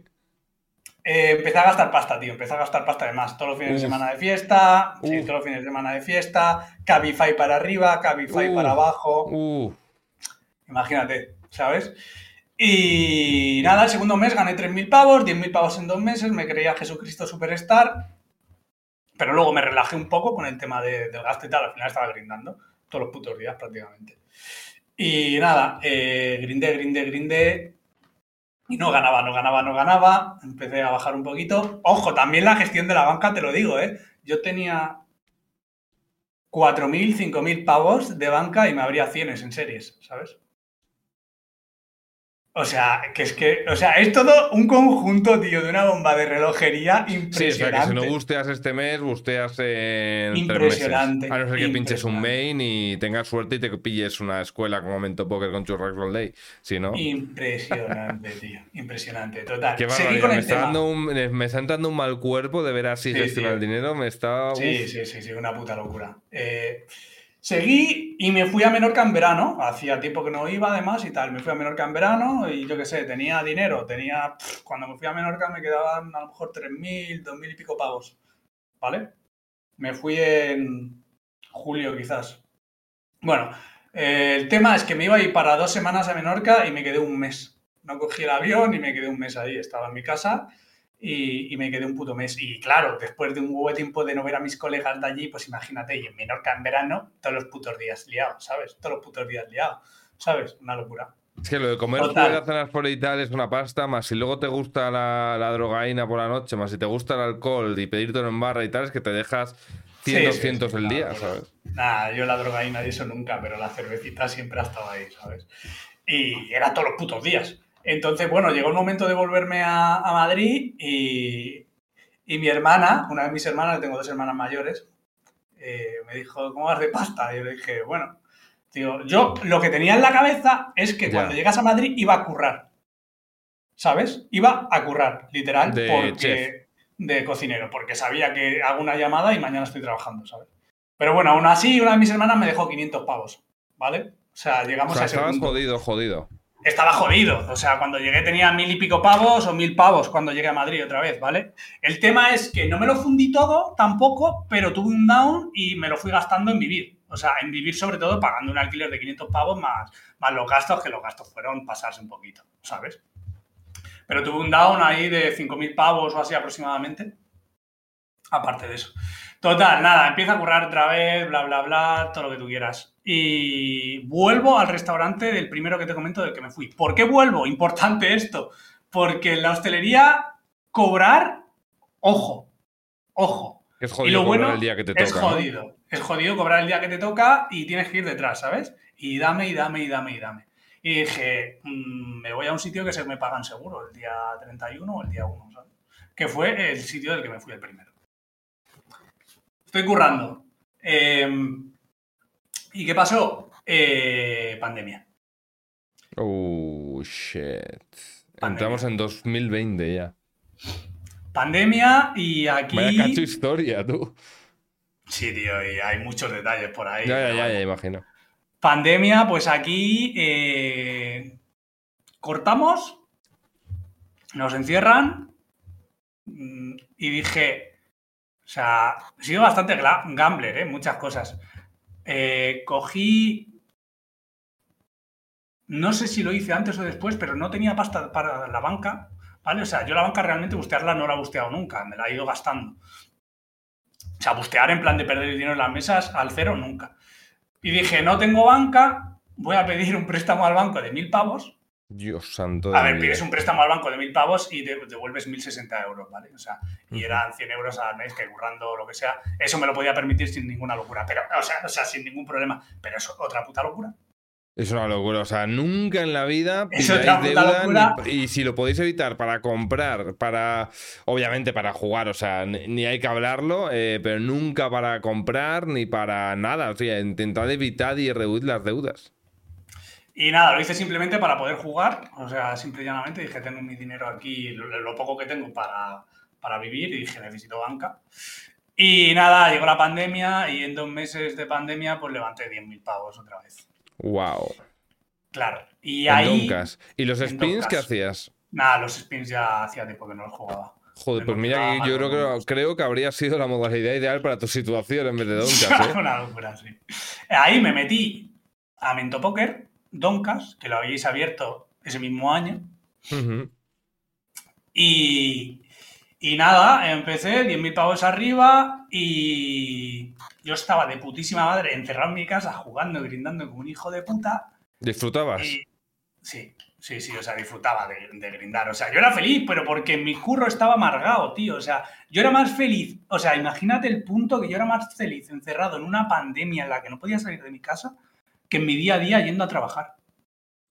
Eh, empecé a gastar pasta, tío. Empecé a gastar pasta además. Todos los fines Uf. de semana de fiesta. Sí, todos los fines de semana de fiesta. Cabify para arriba, Cabify Uf. para abajo. Imagínate, ¿sabes? Y nada, el segundo mes gané 3.000 pavos, 10.000 pavos en dos meses. Me creía Jesucristo Superstar. Pero luego me relajé un poco con el tema de- del gasto y tal. Al final estaba grindando todos los putos días prácticamente. Y nada, eh, grindé, grindé, grindé. Y no ganaba, no ganaba, no ganaba. Empecé a bajar un poquito. Ojo, también la gestión de la banca, te lo digo, ¿eh? Yo tenía 4.000, 5.000 pavos de banca y me abría cienes en series, ¿sabes? O sea, que es que, o sea, es todo un conjunto, tío, de una bomba de relojería sí, o sea impresionante. que si no busteas este mes, busteas en tres Impresionante, meses. A no ser que pinches un impresionante. main y tengas suerte y te pilles una escuela como Mento Poker con Churrax All Day. Si no. Impresionante, [laughs] tío. Impresionante, total. Qué Seguí barbaridad. con Me está, dando un, me está entrando un mal cuerpo de ver así Sí, gestionar tío. el dinero. Me está. Sí, sí, sí, sí, una puta locura. Eh, seguí y me fui a Menorca en verano. Hacía tiempo que no iba, además, y tal. Me fui a Menorca en verano y yo qué sé, tenía dinero. Tenía. Cuando me fui a Menorca me quedaban a lo mejor 3.000, 2.000 y pico pavos. ¿Vale? Me fui en julio, quizás. Bueno, eh, el tema es que me iba a ir para dos semanas a Menorca y me quedé un mes. No cogí el avión y me quedé un mes ahí. Estaba en mi casa y, y me quedé un puto mes. Y claro, después de un huevo de tiempo de no ver a mis colegas de allí, pues imagínate, y en Menorca en verano, todos los putos días liados, ¿sabes? Todos los putos días liados, ¿sabes? Una locura. Es que lo de comer cenas fuera y tal es una pasta, más si luego te gusta la, la drogaína por la noche, más si te gusta el alcohol y pedírtelo en barra y tal, es que te dejas 100, Sí, 200 sí, sí, el día. ¿sabes? Nada, yo la drogaína y eso nunca, pero la cervecita siempre ha estado ahí, ¿sabes? Y era todos los putos días. Entonces, bueno, llegó el momento de volverme a, a Madrid y, y mi hermana, una de mis hermanas, tengo dos hermanas mayores, eh, me dijo, ¿cómo vas de pasta? Y yo le dije, bueno, digo, yo lo que tenía en la cabeza es que cuando llegas a Madrid iba a currar, ¿sabes? Iba a currar, literal, De porque chef. de cocinero, porque sabía que hago una llamada y mañana estoy trabajando, ¿sabes? Pero bueno, aún así, una de mis hermanas me dejó 500 pavos, ¿vale? O sea, O llegamos sea, a ese estabas punto. jodido, jodido. Estaba jodido. O sea, cuando llegué tenía mil y pico pavos o mil pavos cuando llegué a Madrid otra vez, ¿vale? El tema es que no me lo fundí todo tampoco, pero tuve un down y me lo fui gastando en vivir. O sea, en vivir sobre todo pagando un alquiler de 500 pavos más, más los gastos, que los gastos fueron pasarse un poquito, ¿sabes? Pero tuve un down ahí de 5.000 pavos o así aproximadamente. Aparte de eso. Total, nada, empieza a currar otra vez, bla, bla, bla, todo lo que tú quieras. Y vuelvo al restaurante del primero que te comento del que me fui. ¿Por qué vuelvo? Importante esto. Porque en la hostelería cobrar, ojo, ojo. Es Y jodido lo cobrar bueno el día que te es toca. ¿no? jodido. Es jodido cobrar el día que te toca y tienes que ir detrás, ¿sabes? Y dame, y dame, y dame, y dame. Y dije, mm, me voy a un sitio que se me pagan seguro, el día 31 o el día 1, ¿sabes? Que fue el sitio del que me fui el primero. Estoy currando. Eh, ¿Y qué pasó? Eh, pandemia. Oh, shit. Pandemia. Entramos en 2020 ya. Pandemia y aquí... Vaya cacho historia, tú. Sí, tío, y hay muchos detalles por ahí. Ya, ya, ya, imagino. Pandemia, pues aquí eh, cortamos, nos encierran mm, y dije, o sea, he sido bastante gambler, ¿eh? muchas cosas. Eh, cogí, no sé si lo hice antes o después, pero no tenía pasta para la banca, ¿vale? O sea, yo la banca realmente bustearla no la he busteado nunca, me la he ido gastando. O sea, bustear en plan de perder el dinero en las mesas al cero nunca. Y dije, no tengo banca, voy a pedir un préstamo al banco de mil pavos. Dios santo. A ver, pides un préstamo al banco de mil pavos y te devuelves 1.060 euros, ¿vale? O sea, y eran 100 euros al mes que currando o lo que sea. Eso me lo podía permitir sin ninguna locura, pero, o sea, o sea, sin ningún problema. Pero eso, otra puta locura. Es una locura. O sea, nunca en la vida [laughs] Es pidáis deuda locura. ni- y si lo podéis evitar para comprar, para. Obviamente para jugar, o sea, ni, ni hay que hablarlo, eh, pero nunca para comprar ni para nada. O sea, intentad evitar y reducir las deudas. Y nada, lo hice simplemente para poder jugar. O sea, simple y llanamente dije, tengo mi dinero aquí, lo, lo poco que tengo para, para vivir, y dije, necesito banca. Y nada, llegó la pandemia y en dos meses de pandemia pues levanté 10.000 pavos otra vez. Wow. Claro. Y En ahí... Doncas. ¿Y los spins qué hacías? Nada, los spins ya hacía tiempo que no los jugaba. Joder, pues mira, que yo creo que, creo que habría sido la modalidad ideal para tu situación en vez de [laughs] Doncas, ¿eh? [laughs] Una locura, sí. Ahí me metí a Mento Poker, Doncas, que lo habéis abierto ese mismo año. Y, y nada, empecé 10.000 pavos arriba y yo estaba de putísima madre encerrado en mi casa jugando grindando como un hijo de puta. ¿Disfrutabas? Y sí, sí, sí, o sea, disfrutaba de, de grindar. O sea, yo era feliz, pero porque mi curro estaba amargado, tío. O sea, yo era más feliz. O sea, imagínate el punto que yo era más feliz encerrado en una pandemia en la que no podía salir de mi casa que en mi día a día yendo a trabajar.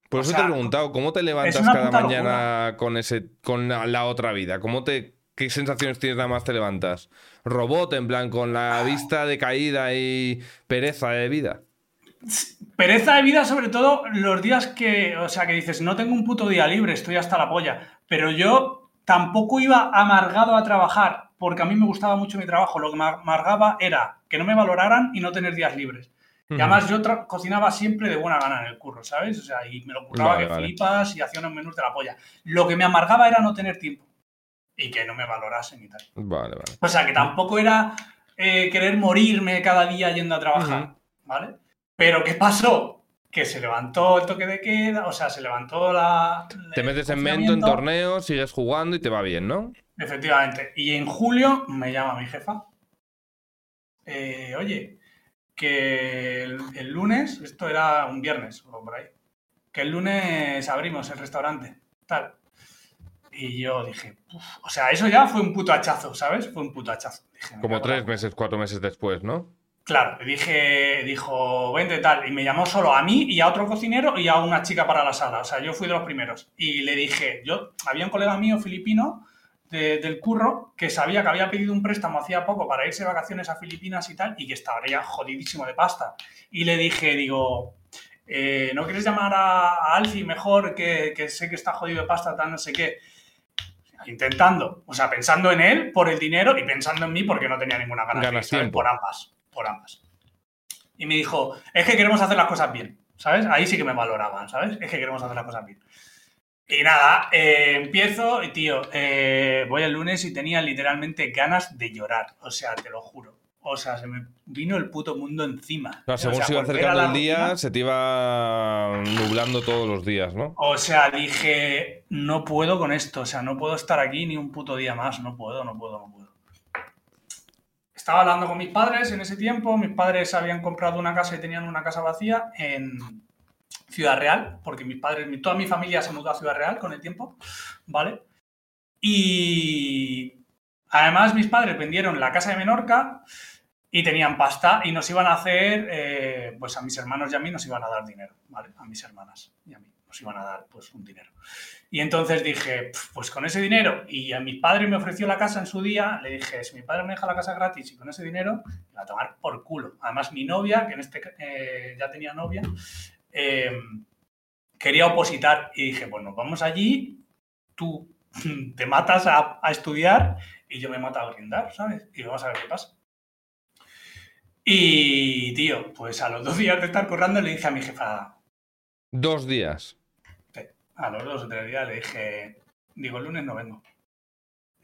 Por o eso sea, te he preguntado, ¿cómo te levantas cada mañana con ese, con la, la otra vida? ¿Cómo te, qué sensaciones tienes nada más te levantas? ¿Robot, en plan, con la vista de caída y pereza de vida? Pereza de vida, sobre todo los días que, o sea, que dices, no tengo un puto día libre, estoy hasta la polla. Pero yo tampoco iba amargado a trabajar, porque a mí me gustaba mucho mi trabajo. Lo que me amargaba era que no me valoraran y no tener días libres. Y además yo cocinaba siempre de buena gana en el curro, ¿sabes? O sea, y me lo curraba Vale, que vale. flipas y hacía unos menús de la polla. Lo que me amargaba era no tener tiempo y que no me valorasen y tal. Vale, vale. O sea, que tampoco era eh, querer morirme cada día yendo a trabajar. ¿vale? Pero ¿qué pasó? Que se levantó el toque de queda, o sea, se levantó la... Te metes en mento, en torneos, sigues jugando y te va bien, ¿no? Efectivamente. Y en julio me llama mi jefa. Eh, oye, que el, el lunes, esto era un viernes o por ahí, que el lunes abrimos el restaurante, tal. Y yo dije, "Uf", o sea, eso ya fue un puto hachazo, ¿sabes? Fue un puto hachazo. Dije, Como la tres meses, cuatro meses después, ¿no? Claro, dije, dijo, vente tal, y me llamó solo a mí y a otro cocinero y a una chica para la sala. O sea, yo fui de los primeros. Y le dije, yo, había un colega mío filipino de- del curro que sabía que había pedido un préstamo hacía poco para irse de vacaciones a Filipinas y tal, y que estaría jodidísimo de pasta. Y le dije, digo, eh, ¿no quieres llamar a, a Alfie mejor, que, que sé que está jodido de pasta, tal, no sé qué? Intentando, o sea, pensando en él por el dinero y pensando en mí porque no tenía ninguna gana. Ganas. Por ambas, por ambas. Y me dijo, es que queremos hacer las cosas bien, ¿sabes? Ahí sí que me valoraban, ¿sabes? Es que queremos hacer las cosas bien. Y nada, eh, empiezo y, tío, eh, voy el lunes y tenía literalmente ganas de llorar, o sea, te lo juro. O sea, se me vino el puto mundo encima. Según O sea, se iba acercando el día, rutina. se te iba nublando todos los días, ¿no? O sea, dije, no puedo con esto, o sea, no puedo estar aquí ni un puto día más, no puedo, no puedo, no puedo. Estaba hablando con mis padres en ese tiempo, mis padres habían comprado una casa y tenían una casa vacía en Ciudad Real, porque mis padres, toda mi familia se mudó a Ciudad Real con el tiempo, ¿vale? Y además mis padres vendieron la casa de Menorca y tenían pasta y nos iban a hacer, eh, pues a mis hermanos y a mí nos iban a dar dinero. A mis hermanas y a mí nos iban a dar pues un dinero. Y entonces dije, pues con ese dinero, y a mi padre me ofreció la casa en su día, le dije, si mi padre me deja la casa gratis y con ese dinero, la a tomar por culo. Además mi novia, que en este eh, ya tenía novia, eh, quería opositar y dije, nos vamos allí, tú [laughs] te matas a, a estudiar y yo me mato a brindar, ¿sabes? Y vamos a ver qué pasa. Y, tío, pues a los dos días de estar currando le dije a mi jefa... ¿Dos días? Sí, a los dos o tres días le dije, digo, el lunes no vengo.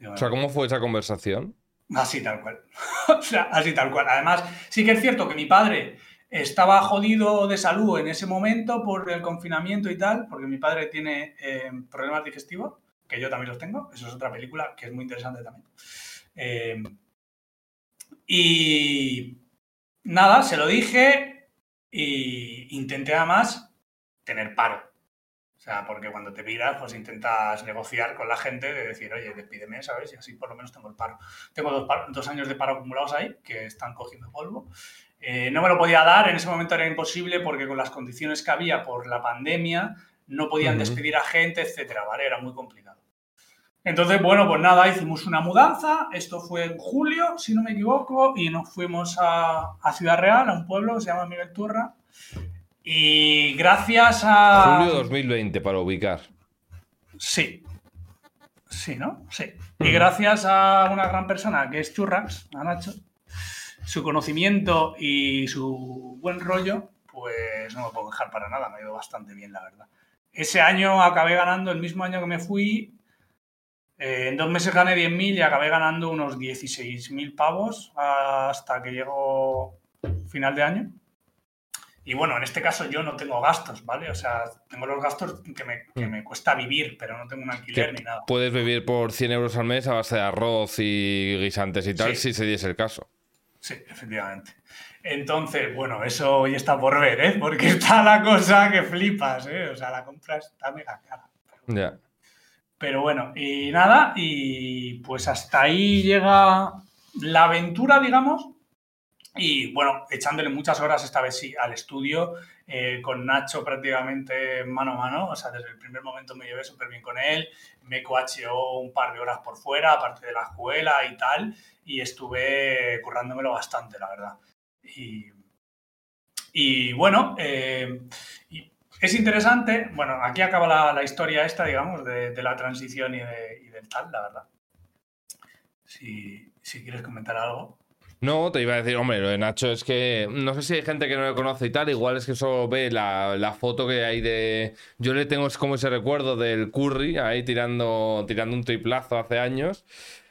o sea, ¿cómo fue esa conversación? Así tal cual. [laughs] o sea, así tal cual. Además, sí que es cierto que mi padre estaba jodido de salud en ese momento por el confinamiento y tal, porque mi padre tiene eh, problemas digestivos, que yo también los tengo. Eso es otra película que es muy interesante también. Eh, y nada, se lo dije e intenté además tener paro. O sea, porque cuando te pidas, pues intentas negociar con la gente de decir, oye, despídeme, ¿sabes? Y así por lo menos tengo el paro. Tengo dos, años de paro acumulados ahí que están cogiendo polvo. Eh, no me lo podía dar, en ese momento era imposible porque con las condiciones que había por la pandemia no podían despedir a gente, etcétera, ¿vale? Era muy complicado. Entonces, bueno, pues nada, hicimos una mudanza, esto fue en julio, si no me equivoco, y nos fuimos a, Ciudad Real, a un pueblo que se llama Miguel Turra, y gracias a... Julio 2020, para ubicar. Sí. Sí, ¿no? Sí. Y gracias a una gran persona que es Churrax, a Nacho, su conocimiento y su buen rollo, pues no me puedo dejar para nada, me ha ido bastante bien, la verdad. Ese año acabé ganando, el mismo año que me fui, eh, en dos meses gané 10.000 y acabé ganando unos 16.000 pavos hasta que llegó final de año. Y bueno, en este caso yo no tengo gastos, ¿vale? O sea, tengo los gastos que me, mm. cuesta vivir, pero no tengo un alquiler ni nada. Puedes vivir por 100 euros al mes a base de arroz y guisantes y tal, si se diese el caso. Sí, efectivamente. Entonces, bueno, eso hoy está por ver, ¿eh? Porque [laughs] está la cosa que flipas, ¿eh? O sea, la compra está mega cara. Ya. Pero bueno, y nada, y pues hasta ahí llega la aventura, digamos. Y bueno, echándole muchas horas esta vez sí al estudio, eh, con Nacho prácticamente mano a mano. O sea, desde el primer momento me llevé súper bien con él. Me coacheó un par de horas por fuera, aparte de la escuela y tal. Y estuve currándomelo bastante, la verdad. Y, y bueno, eh, es interesante, bueno, aquí acaba la, historia esta, digamos, de, la transición y, del tal, la verdad. Si, quieres comentar algo. No, te iba a decir, hombre, lo de Nacho es que no sé si hay gente que no le conoce y tal, igual es que solo ve la, foto que hay de... Yo le tengo como ese recuerdo del Curry ahí tirando, tirando un triplazo hace años,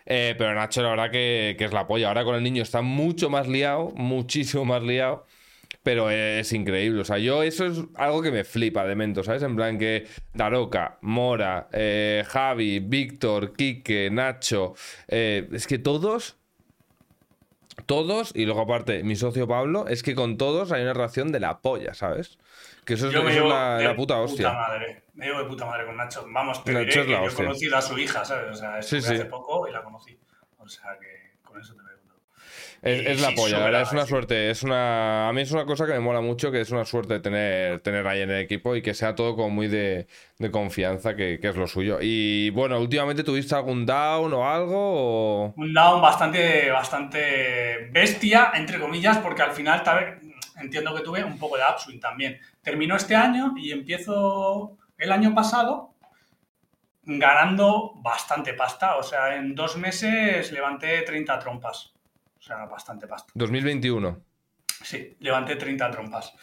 eh, pero Nacho la verdad que, que, es la polla. Ahora con el niño está mucho más liado, muchísimo más liado pero es increíble. O sea, yo eso es algo que me flipa de mento, ¿sabes? En plan que Daroca, Mora, eh, Javi, Víctor, Quique, Nacho, eh, es que todos, todos, y luego aparte mi socio Pablo, es que con todos hay una relación de la polla, ¿sabes? Que eso es, la, puta hostia. madre. Me llevo de puta madre con Nacho. Vamos, pero yo he conocido a su hija, ¿sabes? O sea, es hace poco y la conocí. O sea que con eso te es, la polla, la verdad, es una suerte. Es una, a mí es una cosa que me mola mucho, que es una suerte tener, tener ahí en el equipo y que sea todo como muy de, confianza, que, es lo suyo. Y bueno, últimamente tuviste algún down o algo. Un down bastante, bastante bestia, entre comillas, porque al final entiendo que tuve un poco de upswing también. Terminó este año y empiezo el año pasado ganando bastante pasta. O sea, en dos meses levanté 30 trompas. O sea, bastante pasta. 2021. Sí, levanté 30 trompas.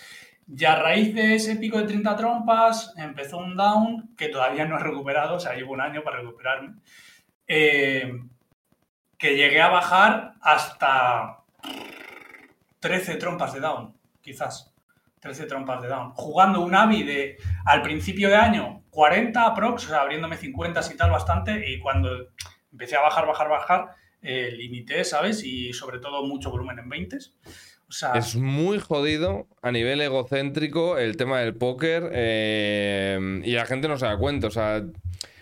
Y a raíz de ese pico de 30 trompas empezó un down que todavía no he recuperado, o sea, llevo un año para recuperarme, eh, que llegué a bajar hasta 13 trompas de down, quizás. 13 trompas de down. Jugando un AVI de, al principio de año 40 aprox, o sea, abriéndome 50 y tal bastante, y cuando empecé a bajar, bajar, bajar, eh, limité, ¿sabes? Y sobre todo mucho volumen en 20. O sea, Es muy jodido a nivel egocéntrico el tema del póker eh, y la gente no se da cuenta. O sea,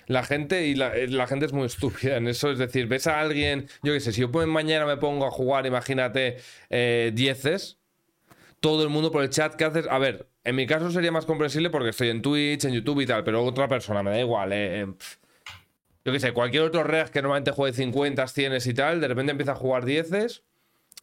la gente y la, eh, la gente es muy estúpida en eso. Es decir, ves a alguien, yo qué sé, si yo mañana me pongo a jugar, imagínate, eh, dieces, todo el mundo por el chat que haces. A ver, en mi caso sería más comprensible porque estoy en Twitch, en YouTube y tal, pero otra persona, me da igual, eh, eh. Yo qué sé, cualquier otro reg que normalmente juegue 50, 100 y tal, de repente empieza a jugar dieces.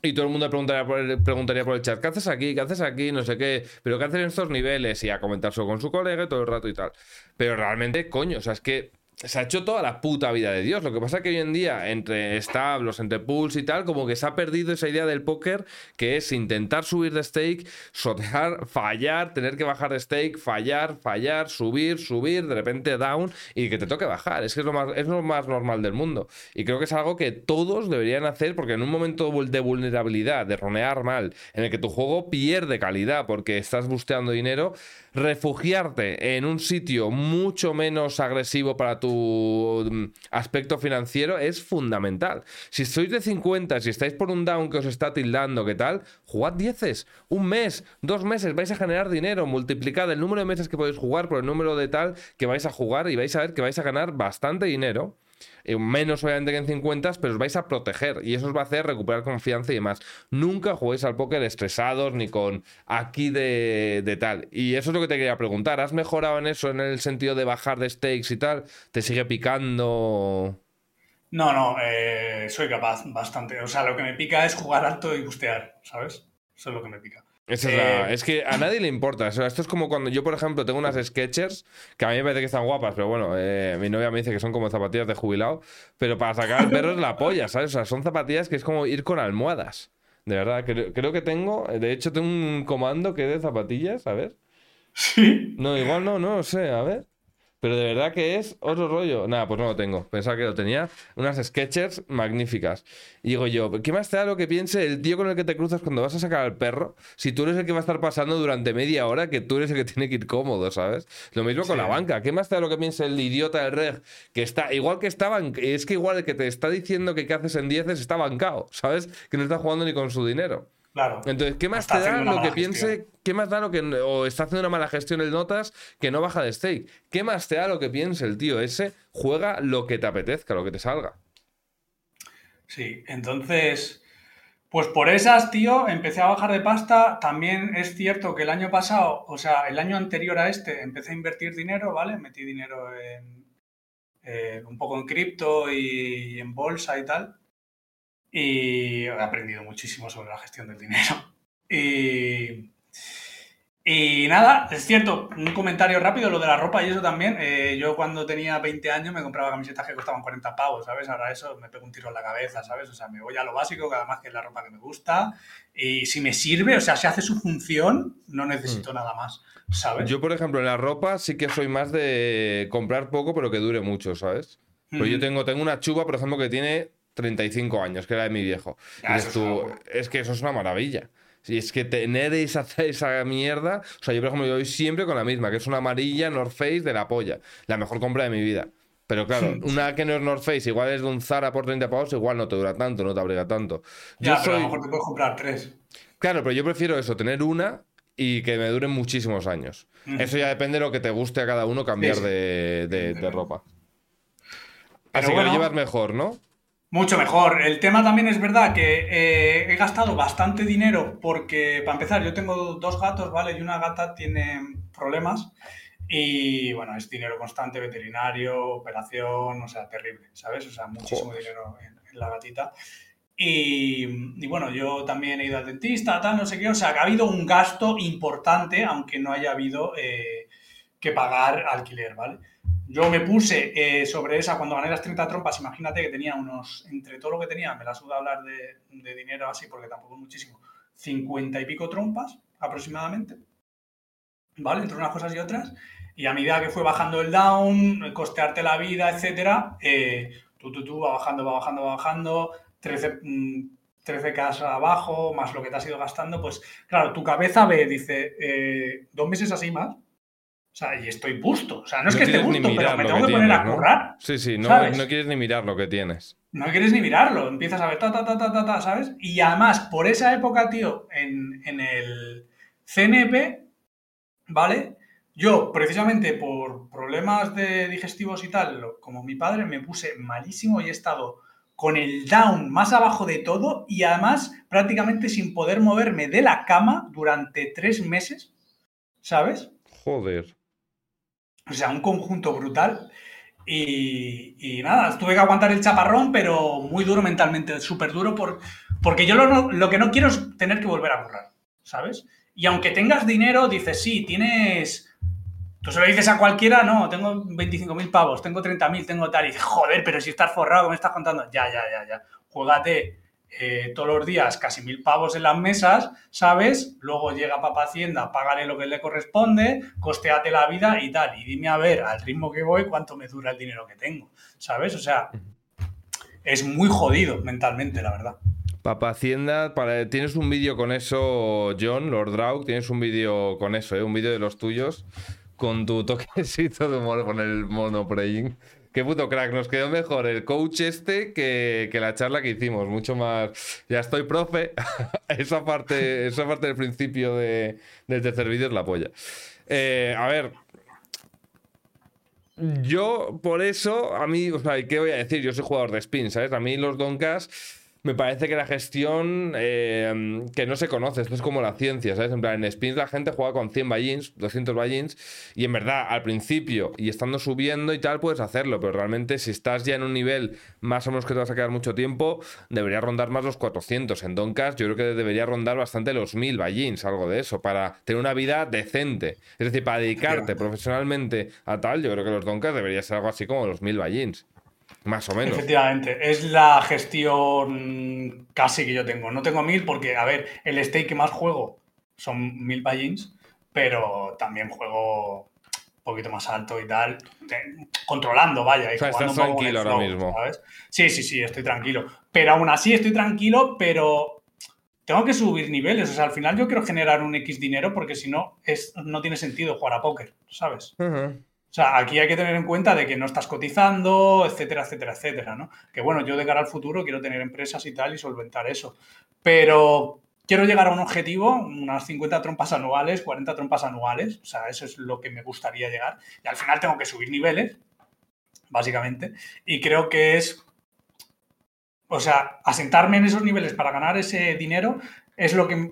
Y todo el mundo preguntaría preguntaría por el chat, ¿qué haces aquí? ¿Qué haces aquí? No sé qué. ¿Pero qué haces en estos niveles? Y a comentárselo con su colega todo el rato y tal. Pero realmente, coño, o sea, es que se ha hecho toda la puta vida de Dios. Lo que pasa es que hoy en día, entre establos, entre pools y tal, como que se ha perdido esa idea del póker, que es intentar subir de stake, sotear, [laughs] fallar, tener que bajar de stake, fallar, fallar, subir, subir, de repente down y que te toque bajar. Es que es lo más, es lo más normal del mundo. Y creo que es algo que todos deberían hacer porque en un momento de vulnerabilidad, de ronear mal, en el que tu juego pierde calidad porque estás busteando dinero, refugiarte en un sitio mucho menos agresivo para tu mm, aspecto financiero es fundamental. Si sois de 50, si estáis por un down que os está tildando, ¿qué tal? Jugad 10, un mes, dos meses, vais a generar dinero, multiplicad el número de meses que podéis jugar por el número de tal que vais a jugar y vais a ver que vais a ganar bastante dinero. Eh, menos obviamente que en 50, pero os vais a proteger y eso os va a hacer recuperar confianza y demás. Nunca juguéis al póker estresados ni con aquí de, de tal. Y eso es lo que te quería preguntar. ¿Has mejorado en eso, en el sentido de bajar de stakes y tal? ¿Te sigue picando? No, no, eh, soy capaz bastante. O sea, lo que me pica es jugar alto y bustear, ¿sabes? Eso es lo que me pica. Esa es, la- Eh, es que a nadie le importa. O sea, esto es como cuando yo, por ejemplo, tengo unas Skechers que a mí me parece que están guapas, pero bueno, eh, mi novia me dice que son como zapatillas de jubilado. Pero para sacar al perro es la polla, ¿sabes? O sea, son zapatillas que es como ir con almohadas. De verdad, creo, creo que tengo. De hecho, tengo un comando que es de zapatillas, a ver. Sí. No, igual no, no lo sé, a ver. Pero de verdad que es otro rollo. Nada, pues no lo tengo. Pensaba que lo tenía. Unas Skechers magníficas. Y digo yo, ¿qué más te da lo que piense el tío con el que te cruzas cuando vas a sacar al perro? Si tú eres el que va a estar pasando durante media hora, que tú eres el que tiene que ir cómodo, ¿sabes? Lo mismo con la banca. ¿Qué más te da lo que piense el idiota del reg? Que está, igual que estaban, es que igual el que te está diciendo que qué haces en 10 está bancado, ¿sabes? Que no está jugando ni con su dinero. Claro. Entonces, ¿qué más Está te da lo que piense? gestión. ¿Qué más da lo que. O está haciendo una mala gestión el Notas que no baja de stake? ¿Qué más te da lo que piense el tío ese? Juega lo que te apetezca, lo que te salga. Sí, entonces, pues por esas, tío, empecé a bajar de pasta. También es cierto que el año pasado, o sea, el año anterior a este, empecé a invertir dinero, ¿vale? Metí dinero en eh, un poco en cripto y en bolsa y tal. Y he aprendido muchísimo sobre la gestión del dinero. Y, [laughs] y nada, es cierto, un comentario rápido, lo de la ropa y eso también. eh, yo cuando tenía 20 años me compraba camisetas que costaban 40 pavos, ¿sabes? Ahora eso me pego un tiro en la cabeza, ¿sabes? O sea, me voy a lo básico, que además que es la ropa que me gusta. Y si me sirve, o sea, si hace su función, no necesito nada más, ¿sabes? Mm. Yo, por ejemplo, en la ropa sí que soy más de comprar poco, pero que dure mucho, ¿sabes? Pues yo Mm. tengo, tengo una chuba, por ejemplo, que tiene 35 años, que era de mi viejo. Y dices eso es que eso es una maravilla. Si es que tener esa, esa mierda. O sea, yo, por ejemplo, yo voy siempre con la misma, que es una amarilla North Face de la polla. La mejor compra de mi vida. Pero claro, [laughs] una que no es North Face, igual es de un Zara por 30 pavos, igual no te dura tanto, no te abriga tanto. Yo Ya, pero a soy. lo mejor te puedes comprar tres. Claro, pero yo prefiero eso, tener una y que me duren muchísimos años. Eso ya depende de lo que te guste a cada uno cambiar Sí, sí. de, de- ropa. Pero Así que lo llevas mejor, ¿no? Mucho mejor. El tema también es verdad que eh, he gastado bastante dinero porque, para empezar, yo tengo dos gatos, ¿vale? Y una gata tiene problemas y, bueno, es dinero constante, veterinario, operación, o sea, terrible, ¿sabes? O sea, muchísimo Joder. dinero en, en la gatita. Y, y, bueno, yo también he ido al dentista, tal, no sé qué. O sea, que ha habido un gasto importante, aunque no haya habido eh, que pagar alquiler, ¿vale? Yo me puse eh, sobre esa cuando gané las 30 trompas, imagínate que tenía unos, entre todo lo que tenía, me la suda hablar de, dinero así porque tampoco es muchísimo, 50 y pico trompas aproximadamente, ¿vale? Entre unas cosas y otras. Y a medida que fue bajando el down, costearte la vida, etcétera, eh, tú, tú, tú, va bajando, va bajando, va bajando, 13, mm, 13K abajo, más lo que te has ido gastando, pues claro, tu cabeza ve, dice, eh, dos meses así más, O sea, y estoy busto. O sea, no, es que esté busto, pero me tengo que, poner a currar. Sí, sí, no, no, quieres ni mirar lo que tienes. No quieres ni mirarlo. Empiezas a ver ta, ta, ta, ta, ta, ta ¿sabes? Y además, por esa época, tío, en, en el CNP, ¿vale? Yo, precisamente por problemas de digestivos y tal, como mi padre, me puse malísimo y he estado con el down más abajo de todo y además prácticamente sin poder moverme de la cama durante tres meses, ¿sabes? Joder. O sea, un conjunto brutal. Y, nada, tuve que aguantar el chaparrón, pero muy duro mentalmente, súper duro, por, porque yo lo, lo, que no quiero es tener que volver a currar, ¿sabes? Y aunque tengas dinero, dices, sí, tienes... Tú se lo dices a cualquiera, no, tengo 25.000 pavos, tengo 30.000, tengo tal, y dices, joder, pero si estás forrado, me estás contando? Ya, ya, ya, ya. Juégate eh, todos los días casi mil pavos en las mesas, ¿sabes? Luego llega Papa Hacienda, págale lo que le corresponde, costeate la vida y tal. Y dime a ver, al ritmo que voy, cuánto me dura el dinero que tengo, ¿sabes? O sea, es muy jodido mentalmente, la verdad. Papa Hacienda, tienes un vídeo con eso, John, Lord Draug, tienes un vídeo con eso, ¿eh? un vídeo de los tuyos, con tu toquecito de humor con el mono praying. Qué puto crack, nos quedó mejor el coach este que, la charla que hicimos, mucho más. Ya estoy profe. [laughs] esa parte, esa parte del principio de, del tercer vídeo es la polla. Eh, a ver. Yo, por eso, a mí, o sea, ¿qué voy a decir? Yo soy jugador de spin, ¿sabes? A mí los Donkas me parece que la gestión eh, que no se conoce, esto es como la ciencia, ¿sabes? En plan, en spins la gente juega con 100 ballins, 200 ballins, y en verdad, al principio y estando subiendo y tal, puedes hacerlo, pero realmente si estás ya en un nivel más o menos que te vas a quedar mucho tiempo, debería rondar más los 400. En Doncas yo creo que debería rondar bastante los 1000 ballins, algo de eso, para tener una vida decente. Es decir, para dedicarte profesionalmente a tal, yo creo que los Doncas debería ser algo así como los 1000 ballins. Más o menos. Efectivamente, es la gestión casi que yo tengo. No tengo mil porque, a ver, el stake que más juego son mil buy pero también juego un poquito más alto y tal, controlando, vaya. Y o estás tranquilo ahora mismo. Sí, sí, sí, estoy tranquilo. Pero aún así estoy tranquilo, pero tengo que subir niveles. O sea, al final yo quiero generar un X dinero porque si no, es, no tiene sentido jugar a póker, ¿sabes? O sea, aquí hay que tener en cuenta de que no estás cotizando, etcétera, etcétera, etcétera, ¿no? Que bueno, yo de cara al futuro quiero tener empresas y tal y solventar eso. Pero quiero llegar a un objetivo, unas 50 trompas anuales, 40 trompas anuales, o sea, eso es lo que me gustaría llegar. Y al final tengo que subir niveles, básicamente, y creo que es, o sea, asentarme en esos niveles para ganar ese dinero es lo que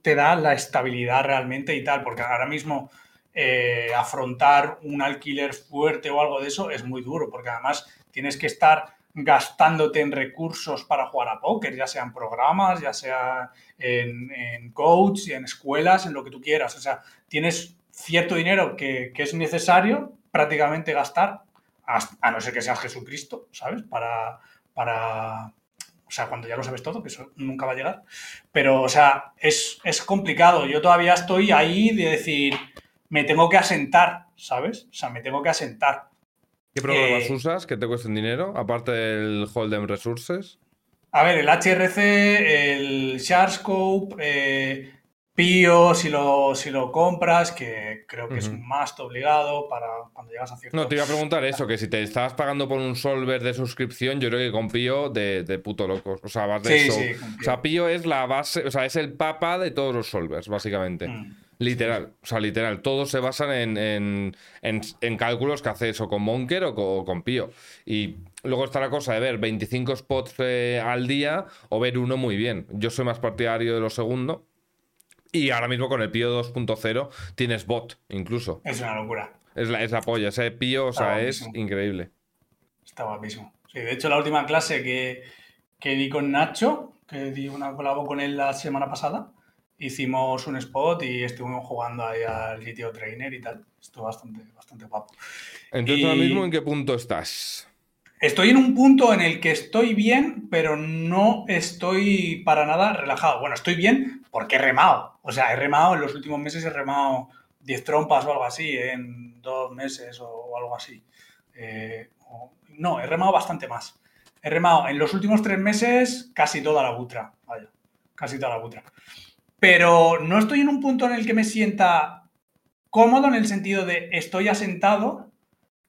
te da la estabilidad realmente y tal, porque ahora mismo eh, afrontar un alquiler fuerte o algo de eso es muy duro, porque además tienes que estar gastándote en recursos para jugar a póker, ya sean programas, ya sea en, en coach, en escuelas, en lo que tú quieras. O sea, tienes cierto dinero que, es necesario prácticamente gastar, a, no ser que seas Jesucristo, ¿sabes? Para, para, o sea, cuando ya lo sabes todo, que eso nunca va a llegar. Pero, o sea, es, es complicado. Yo todavía estoy ahí de decir, me tengo que asentar, ¿sabes? O sea, me tengo que asentar. ¿Qué programas eh, usas que te cuesten dinero, aparte del Hold'em Resources? A ver, el HRC, el Sharscope, eh, Pio, si lo, si lo compras, que creo que es un must obligado para cuando llegas a cierto... No, te iba a preguntar eso, que si te estabas pagando por un solver de suscripción, yo creo que con Pio de, de puto locos. O sea, vas de eso. o sea, Pio es la base, o sea, es el papa de todos los solvers, básicamente. Mm. Literal, o sea, literal. Todos se basan en, cálculos que haces o con Monker o con, Pio. Y luego está la cosa de ver 25 spots eh, al día o ver uno muy bien. Yo soy más partidario de lo segundo. Y ahora mismo con el Pio 2.0 tienes bot, incluso. Es una locura. Es la, es polla. Ese Pio, o sea, es increíble. Está guapísimo. Sí, de hecho, la última clase que, que di con Nacho, que di una colabo con él la semana pasada, hicimos un spot y estuvimos jugando ahí al GTO Trainer y tal. Estuvo bastante, bastante guapo. Entonces, ahora mismo, ¿en qué punto estás? Estoy en un punto en el que estoy bien, pero no estoy para nada relajado. Bueno, estoy bien porque he remado. O sea, he remado, en los últimos meses he remado 10 trompas o algo así, en dos meses o, algo así. Eh, no, he remado bastante más. He remado en los últimos tres meses casi toda la butra. Vaya, casi toda la butra. Pero no estoy en un punto en el que me sienta cómodo en el sentido de estoy asentado,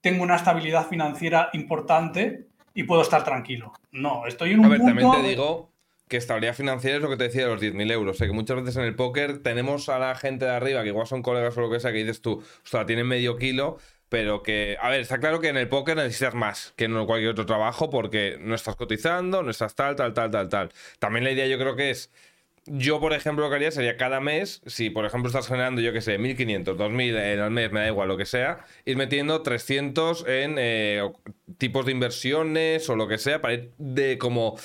tengo una estabilidad financiera importante y puedo estar tranquilo. No, estoy en un A ver, punto... también te digo que estabilidad financiera es lo que te decía de los 10.000 euros. O que muchas veces en el póker tenemos a la gente de arriba, que igual son colegas o lo que sea, que dices tú, o sea, tienen medio kilo, pero que, a ver, está claro que en el póker necesitas más que en cualquier otro trabajo porque no estás cotizando, no estás tal, tal, tal, tal, tal. También la idea yo creo que es yo, por ejemplo, lo que haría sería cada mes, si por ejemplo estás generando, yo que sé, 1500, 2000 en el mes, me da igual lo que sea, ir metiendo 300 en eh, tipos de inversiones o lo que sea, para ir de como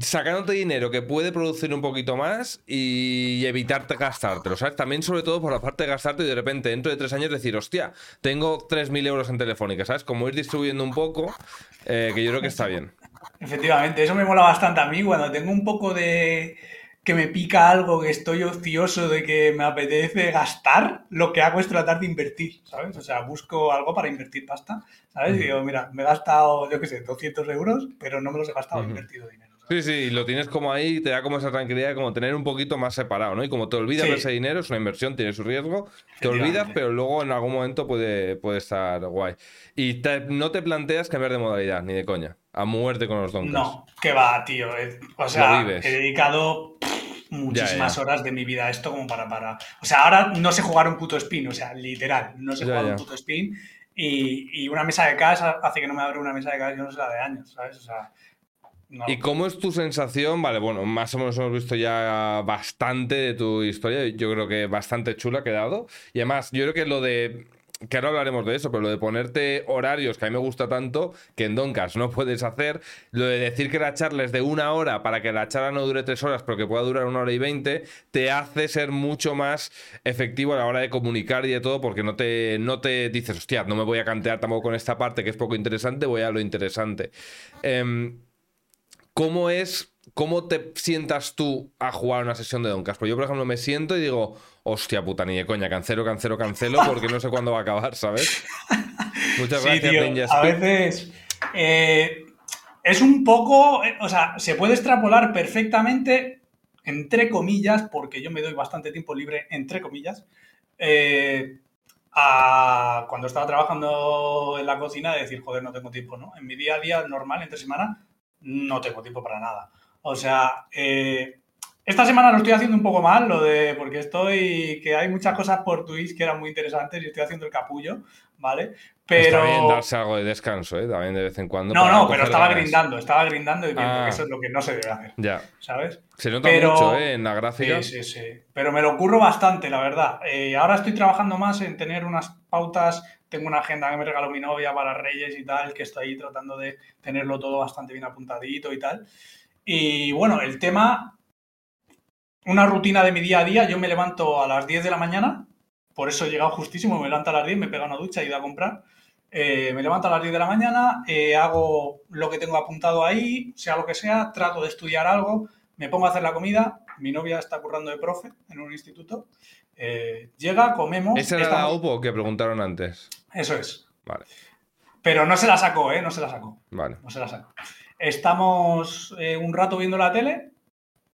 sacándote dinero que puede producir un poquito más y evitarte gastártelo, ¿sabes? También, sobre todo, por la parte de gastarte y de repente, dentro de tres años, decir, hostia, tengo 3.000 euros en Telefónica, ¿sabes? Como ir distribuyendo un poco, eh, que yo creo que está bien. Efectivamente, eso me mola bastante a mí cuando tengo un poco de que me pica algo, que estoy ocioso, de que me apetece gastar, lo que hago es tratar de invertir, ¿sabes? O sea, busco algo para invertir pasta, ¿sabes? Y digo, mira, me he gastado, yo qué sé, 200 euros, pero no me los he gastado, he invertido dinero. Sí, sí, lo tienes como ahí, te da como esa tranquilidad de como tener un poquito más separado, ¿no? Y como te olvidas de ese dinero, es una inversión, tiene su riesgo, te olvidas, pero luego en algún momento puede, puede estar guay. Y no te planteas cambiar de modalidad, ni de coña, a muerte con los donkers. No, que va, tío. Eh, o sea, he dedicado muchísimas horas de mi vida esto como para, para... O sea, ahora no sé jugar un puto spin, o sea, literal, no sé jugar un puto spin. Y, y, una mesa de casa hace que no me abra una mesa de casa, yo no sé la de años, ¿sabes? O sea, ¿Y cómo es tu sensación? Vale, bueno, más o menos hemos visto ya bastante de tu historia. Yo creo que bastante chula ha quedado. Y además, yo creo que lo de. Que ahora hablaremos de eso, pero lo de ponerte horarios que a mí me gusta tanto, que en Doncas no puedes hacer. Lo de decir que la charla es de una hora para que la charla no dure tres horas, pero que pueda durar una hora y veinte, te hace ser mucho más efectivo a la hora de comunicar y de todo, porque no te, no te dices, hostia, no me voy a cantear tampoco con esta parte que es poco interesante, voy a lo interesante. Eh, ¿Cómo es, cómo te sientas tú a jugar una sesión de Doncas? Pues yo, por ejemplo, me siento y digo, hostia puta, ni de coña, cancelo, cancelo, cancelo, porque no sé cuándo va a acabar, ¿sabes? [laughs] Muchas gracias, A veces eh, es un poco, eh, o sea, se puede extrapolar perfectamente, entre comillas, porque yo me doy bastante tiempo libre, entre comillas, eh, a cuando estaba trabajando en la cocina, de decir, joder, no tengo tiempo, ¿no? En mi día a día normal, entre semana, no tengo tiempo para nada. O sea, eh, esta semana lo estoy haciendo un poco mal, lo de, porque estoy, que hay muchas cosas por Twitch que eran muy interesantes y estoy haciendo el capullo, ¿vale? Pero... Está bien darse algo de descanso, ¿eh? También de vez en cuando. No, no, pero estaba grindando, estaba grindando y que ah. eso es lo que no se debe hacer. Ya. ¿Sabes? Se nota mucho, ¿eh? En la gráfica. Sí, sí, sí. Pero me lo ocurro bastante, la verdad. Eh, ahora estoy trabajando más en tener unas pautas tengo una agenda que me regaló mi novia para Reyes y tal, que estoy tratando de tenerlo todo bastante bien apuntadito y tal. Y bueno, el tema, una rutina de mi día a día, yo me levanto a las 10 de la mañana, por eso he llegado justísimo, me levanto a las 10, me pego una ducha y ido a comprar. Eh, me levanto a las 10 de la mañana, eh, hago lo que tengo apuntado ahí, sea lo que sea, trato de estudiar algo, me pongo a hacer la comida, mi novia está currando de profe en un instituto, eh, llega, comemos... ¿Esa era la UPO que preguntaron antes? Eso es. Vale. Pero no se la sacó, ¿eh? No se la sacó. Vale. No se la sacó. Estamos eh, un rato viendo la tele.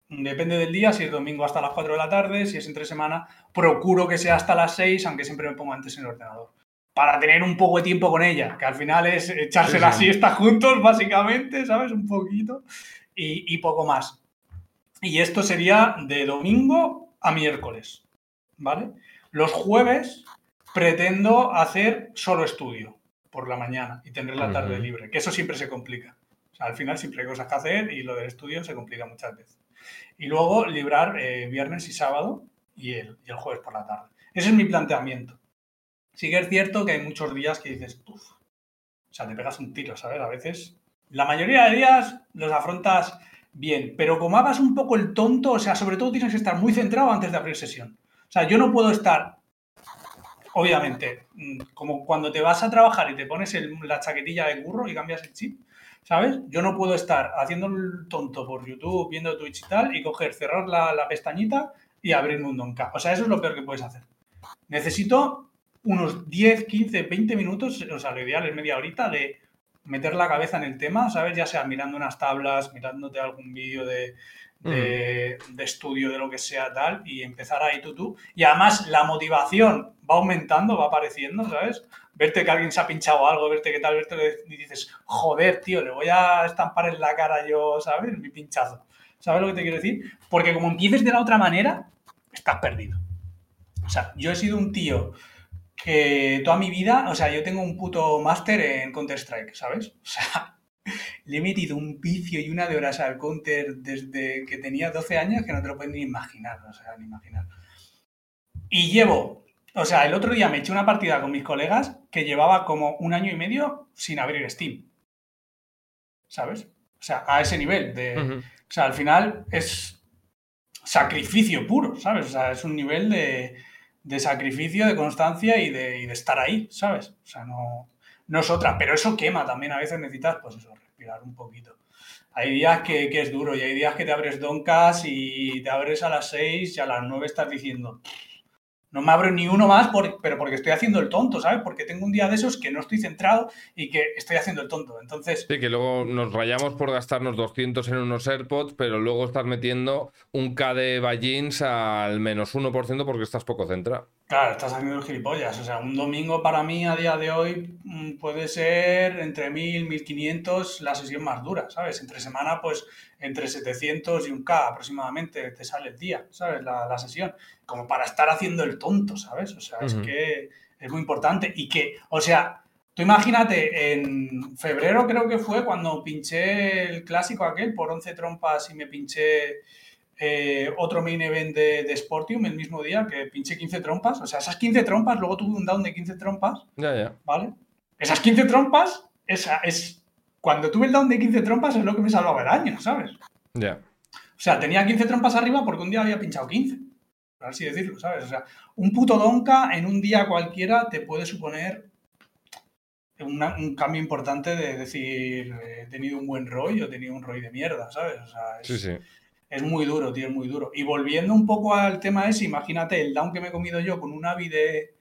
Depende del día, si es domingo hasta las 4 de la tarde, si es entre semana, procuro que sea hasta las 6, aunque siempre me pongo antes en el ordenador. Para tener un poco de tiempo con ella, que al final es echarse la siesta juntos, básicamente, ¿sabes? Un poquito. Y, y poco más. Y esto sería de domingo a miércoles, ¿vale? Los jueves pretendo hacer solo estudio por la mañana y tener la tarde libre, que eso siempre se complica. Al final siempre hay cosas que hacer y lo del estudio se complica muchas veces. Y luego librar eh, viernes y sábado y el, y el, jueves por la tarde. Ese es mi planteamiento. Sí que es cierto que hay muchos días que dices, Puf. o sea, te pegas un tiro, ¿sabes? A veces, la mayoría de días los afrontas bien, pero como hagas un poco el tonto, o sea, sobre todo tienes que estar muy centrado antes de abrir sesión. O sea, yo no puedo estar obviamente, mm, como cuando te vas a trabajar y te pones la chaquetilla de curro y cambias el chip, ¿sabes? Yo no puedo estar haciendo el tonto por YouTube, viendo Twitch y tal, y coger, cerrar la, pestañita y abrirme un donka. O sea, eso es lo peor que puedes hacer. Necesito unos 10, 15, 20 minutos, o sea, lo ideal es media horita de meter la cabeza en el tema, ¿sabes? Ya sea mirando unas tablas, mirándote algún vídeo de, de, estudio, de lo que sea, tal, y empezar ahí tú, tú. Y además la motivación va aumentando, va apareciendo, ¿sabes? Verte que alguien se ha pinchado algo, verte que tal, verte y dices, joder, tío, le voy a estampar en la cara yo, ¿sabes? Mi pinchazo. ¿Sabes lo que te quiero decir? Porque como empieces de la otra manera, estás perdido. O sea, yo he sido un tío que toda mi vida, o sea, yo tengo un puto máster en Counter-Strike, ¿sabes? O sea, [laughs] le he metido un vicio y una de horas al Counter desde que tenía 12 años que no te lo puedes ni imaginar, o sea, ni imaginar. Y llevo, o sea, el otro día me eché una partida con mis colegas que llevaba como un año y medio sin abrir Steam. ¿Sabes? O sea, a ese nivel de... O sea, al final es sacrificio puro, ¿sabes? O sea, es un nivel de, de sacrificio, de constancia y de, y de, estar ahí, ¿sabes? O sea, no, no es otra, pero eso quema también. A veces necesitas, pues eso, respirar un poquito. Hay días que, que es duro y hay días que te abres doncas y te abres a las 6 y a las 9 estás diciendo, no me abro ni uno más, pero porque estoy haciendo el tonto, ¿sabes? Porque tengo un día de esos que no estoy centrado y que estoy haciendo el tonto. Entonces. Sí, que luego nos rayamos por gastarnos 200 en unos AirPods, pero luego estás metiendo un K de ballins al menos 1% porque estás poco centrado. Claro, estás haciendo el gilipollas. O sea, un domingo para mí a día de hoy mm, puede ser entre 1000, 1500 la sesión más dura, ¿sabes? Entre semana, pues entre 700 y un K aproximadamente te sale el día, ¿sabes? La, la sesión como para estar haciendo el tonto, ¿sabes? O sea, es que es muy importante. Y que, o sea, tú imagínate, en febrero creo que fue cuando pinché el clásico aquel por 11 trompas y me pinché eh, otro main event de, de, Sportium el mismo día, que pinché 15 trompas. O sea, esas 15 trompas, luego tuve un down de 15 trompas. Ya, ya. ¿Vale? Esas 15 trompas, esa es. Cuando tuve el down de 15 trompas es lo que me salvaba el año, ¿sabes? Ya. O sea, tenía 15 trompas arriba porque un día había pinchado 15 por así decirlo, ¿sabes? O sea, un puto donka en un día cualquiera te puede suponer un cambio importante de decir, he tenido un buen ROI o he tenido un ROI de mierda, ¿sabes? O sea, es, sí, sí. Es muy duro, tío, es muy duro. Y volviendo un poco al tema ese, imagínate el down que me he comido yo con un AVI de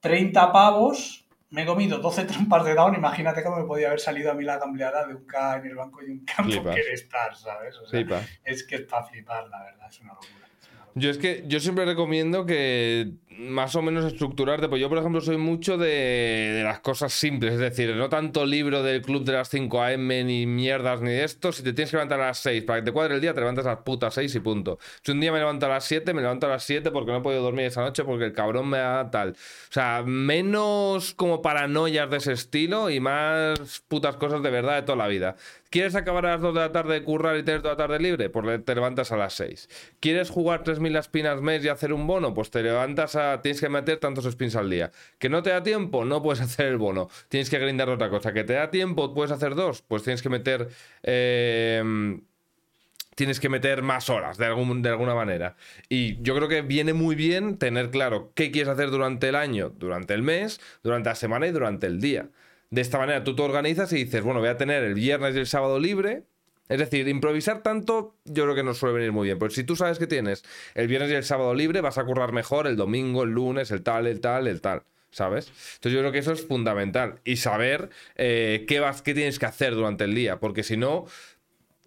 30 pavos, me he comido 12 trampas de down, imagínate cómo me podía haber salido a mí la gambleada de un K en el banco y un campo que estar, ¿sabes? O sea, es que es para flipar, la verdad, es una locura. Yo es que yo siempre recomiendo que más o menos estructurarte. Pues yo, por ejemplo, soy mucho de, las cosas simples. Es decir, no tanto libro del club de las 5 AM ni mierdas ni de esto. Si te tienes que levantar a las 6 para que te cuadre el día, te levantas a las putas 6 y punto. Si un día me levanto a las 7, me levanto a las 7 porque no he podido dormir esa noche porque el cabrón me da tal. O sea, menos como paranoias de ese estilo y más putas cosas de verdad de toda la vida. ¿Quieres acabar a las 2 de la tarde de currar y tener toda la tarde libre? Pues te levantas a las 6. ¿Quieres jugar 3.000 espinas mes y hacer un bono? Pues te levantas a tienes que meter tantos spins al día. ¿Que no te da tiempo? No puedes hacer el bono. Tienes que grindar otra cosa. ¿Que te da tiempo? ¿Puedes hacer dos? Pues tienes que meter... Eh, tienes que meter más horas de, algún, de alguna manera. Y yo creo que viene muy bien tener claro qué quieres hacer durante el año, durante el mes, durante la semana y durante el día. De esta manera tú te organizas y dices, bueno, voy a tener el viernes y el sábado libre, es decir, improvisar tanto yo creo que no suele venir muy bien. Porque si tú sabes que tienes el viernes y el sábado libre, vas a currar mejor el domingo, el lunes, el tal, el tal, el tal. ¿Sabes? Entonces yo creo que eso es fundamental. Y saber eh, qué, vas, qué tienes que hacer durante el día. Porque si no,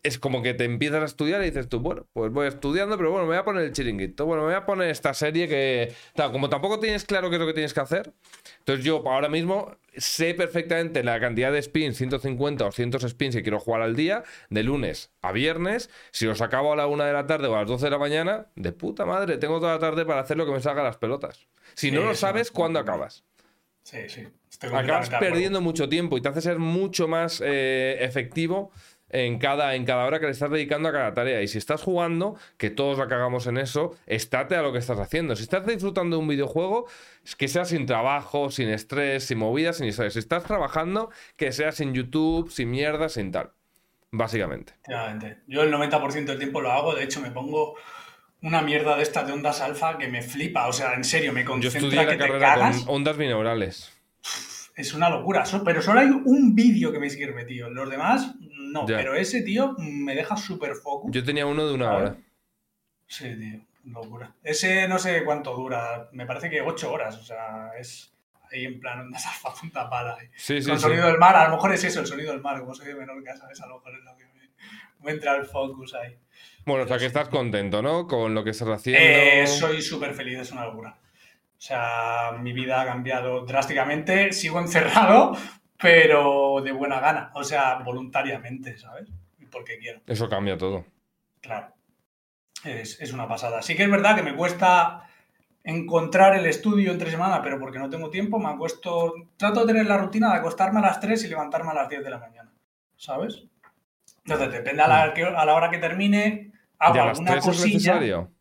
es como que te empiezas a estudiar y dices tú, bueno, pues voy estudiando, pero bueno, me voy a poner el chiringuito, bueno, me voy a poner esta serie que, como tampoco tienes claro qué es lo que tienes que hacer, entonces yo ahora mismo sé perfectamente la cantidad de spins, 150 o 200 spins que quiero jugar al día, de lunes a viernes, si los acabo a la una de la tarde o a las 12 de la mañana, de puta madre, tengo toda la tarde para hacer lo que me salga las pelotas. Si no lo sabes, ¿cuándo acabas? Sí, sí. Acabas perdiendo mucho tiempo y te hace ser mucho más eh, efectivo en cada, en cada hora que le estás dedicando a cada tarea. Y si estás jugando, que todos la cagamos en eso, estate a lo que estás haciendo. Si estás disfrutando de un videojuego, que sea sin trabajo, sin estrés, sin movidas, sin historias. Si estás trabajando, que sea sin YouTube, sin mierda, sin tal. Básicamente. Yo el 90% del tiempo lo hago. De hecho, me pongo una mierda de estas de ondas alfa que me flipa. O sea, en serio, me concentra Yo estudié la carrera con ondas binaurales. Es una locura. Pero solo hay un vídeo que me sirve, tío. Los demás no, pero ese tío me deja súper foco. Yo tenía uno de una hora. Sí, tío, locura. Ese no sé cuánto dura, me parece que ocho horas, o sea, es... ahí en plan onda salfa punta pala. Sí, sí, Con sí. sonido del mar, a lo mejor es eso, el sonido del mar, como soy de Menorca, ¿sabes? A lo mejor es lo que me, me entra el focus ahí. Bueno, o sea que estás contento, ¿no? Con lo que estás haciendo. Eh, soy súper feliz, es una locura. O sea, mi vida ha cambiado drásticamente, sigo encerrado, pero de buena gana, o sea, voluntariamente, ¿sabes? Porque quiero. Eso cambia todo. Claro. Es, es, una pasada. Sí que es verdad que me cuesta encontrar el estudio entre semana, pero porque no tengo tiempo, me acuesto. Trato de tener la rutina de acostarme a las 3 y levantarme a las 10 de la mañana. ¿Sabes? Entonces, depende a la, a la hora que termine, hago ¿Y a las alguna 3 cosilla. es necesario?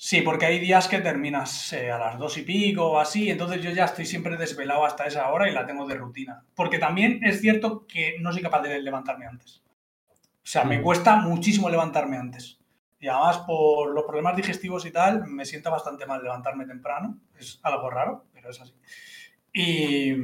Sí, porque hay días que terminas eh, a las dos y pico o así, entonces yo ya estoy siempre desvelado hasta esa hora y la tengo de rutina. Porque también es cierto que no soy capaz de levantarme antes. O sea, me Mm. cuesta muchísimo levantarme antes. Y además por los problemas digestivos y tal, me sienta bastante mal levantarme temprano. Es algo raro, pero es así. Y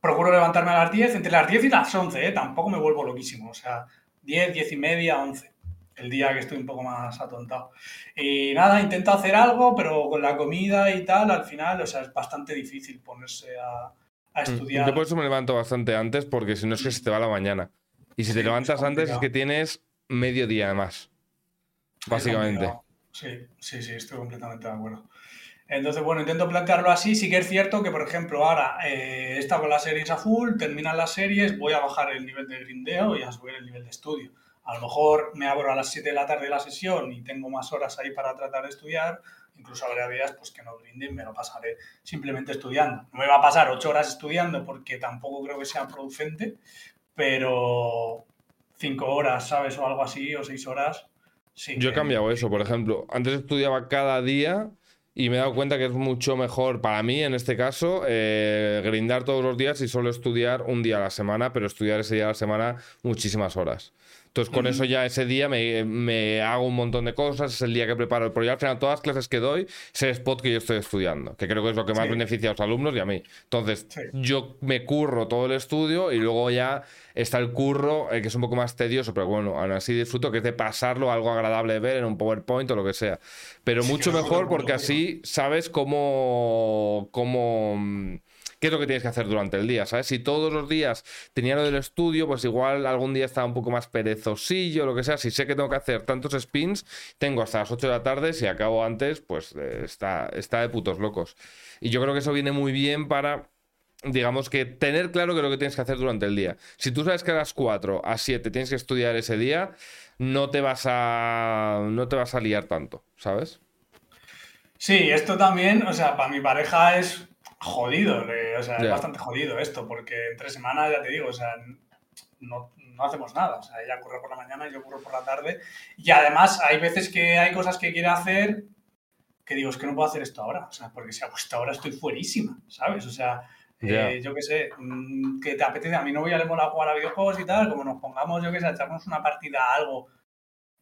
procuro levantarme a las 10, entre las 10 y las 11, ¿eh? tampoco me vuelvo loquísimo. O sea, 10, 10 y media, 11 el día que estoy un poco más atontado. Y nada, intento hacer algo, pero con la comida y tal, al final, o sea, es bastante difícil ponerse a, a estudiar. Mm, Yo por eso me levanto bastante antes, porque si no es que se te va la mañana. Y si te Sí, levantas es antes es que tienes medio día además. Básicamente. Sí, sí, sí, estoy completamente de acuerdo. Entonces, bueno, intento plantearlo así. Sí que es cierto que, por ejemplo, ahora eh, estado con las series a full, terminan las series, voy a bajar el nivel de grindeo y a subir el nivel de estudio. A lo mejor me abro a las 7 de la tarde la sesión y tengo más horas ahí para tratar de estudiar. Incluso habrá días pues, que no grinden, me lo pasaré simplemente estudiando. No me va a pasar 8 horas estudiando porque tampoco creo que sea producente, pero 5 horas, ¿sabes? O algo así, o 6 horas. Sí, Yo he que- cambiado eso, por ejemplo. Antes estudiaba cada día y me he dado cuenta que es mucho mejor para mí, en este caso, eh, grindar todos los días y solo estudiar un día a la semana, pero estudiar ese día a la semana muchísimas horas. Entonces, con eso ya ese día me, me hago un montón de cosas, es el día que preparo el proyecto. Al final, todas las clases que doy es el spot que yo estoy estudiando, que creo que es lo que más Sí. beneficia a los alumnos y a mí. Entonces, Sí. yo me curro todo el estudio y luego ya está el curro, eh, que es un poco más tedioso, pero bueno, aún así disfruto, que es de pasarlo a algo agradable de ver en un PowerPoint o lo que sea. Pero mucho mejor porque así sabes cómo, cómo, mm, qué es lo que tienes que hacer durante el día, ¿sabes? Si todos los días tenía lo del estudio, pues igual algún día estaba un poco más perezosillo, lo que sea. Si sé que tengo que hacer tantos spins, tengo hasta las 8 de la tarde, si acabo antes, pues eh, está, está de putos locos. Y yo creo que eso viene muy bien para digamos que tener claro que es lo que tienes que hacer durante el día. Si tú sabes que a las 4, a 7 tienes que estudiar ese día, no te vas a no te vas a liar tanto, ¿sabes? Sí, esto también, o sea, para mi pareja es jodido, le- o sea, es bastante jodido esto, porque entre semanas, ya te digo, o sea, no, no hacemos nada, o sea, ella ocurre por la mañana, yo ocurro por la tarde, y además hay veces que hay cosas que quiere hacer que digo, es que no puedo hacer esto ahora, o sea, porque si hago esto ahora estoy fuerísima, ¿sabes? O sea, eh, yo qué sé, mm, que te apetece, a mi novia le mola jugar a videojuegos y tal, como nos pongamos, yo qué sé, a echarnos una partida a algo,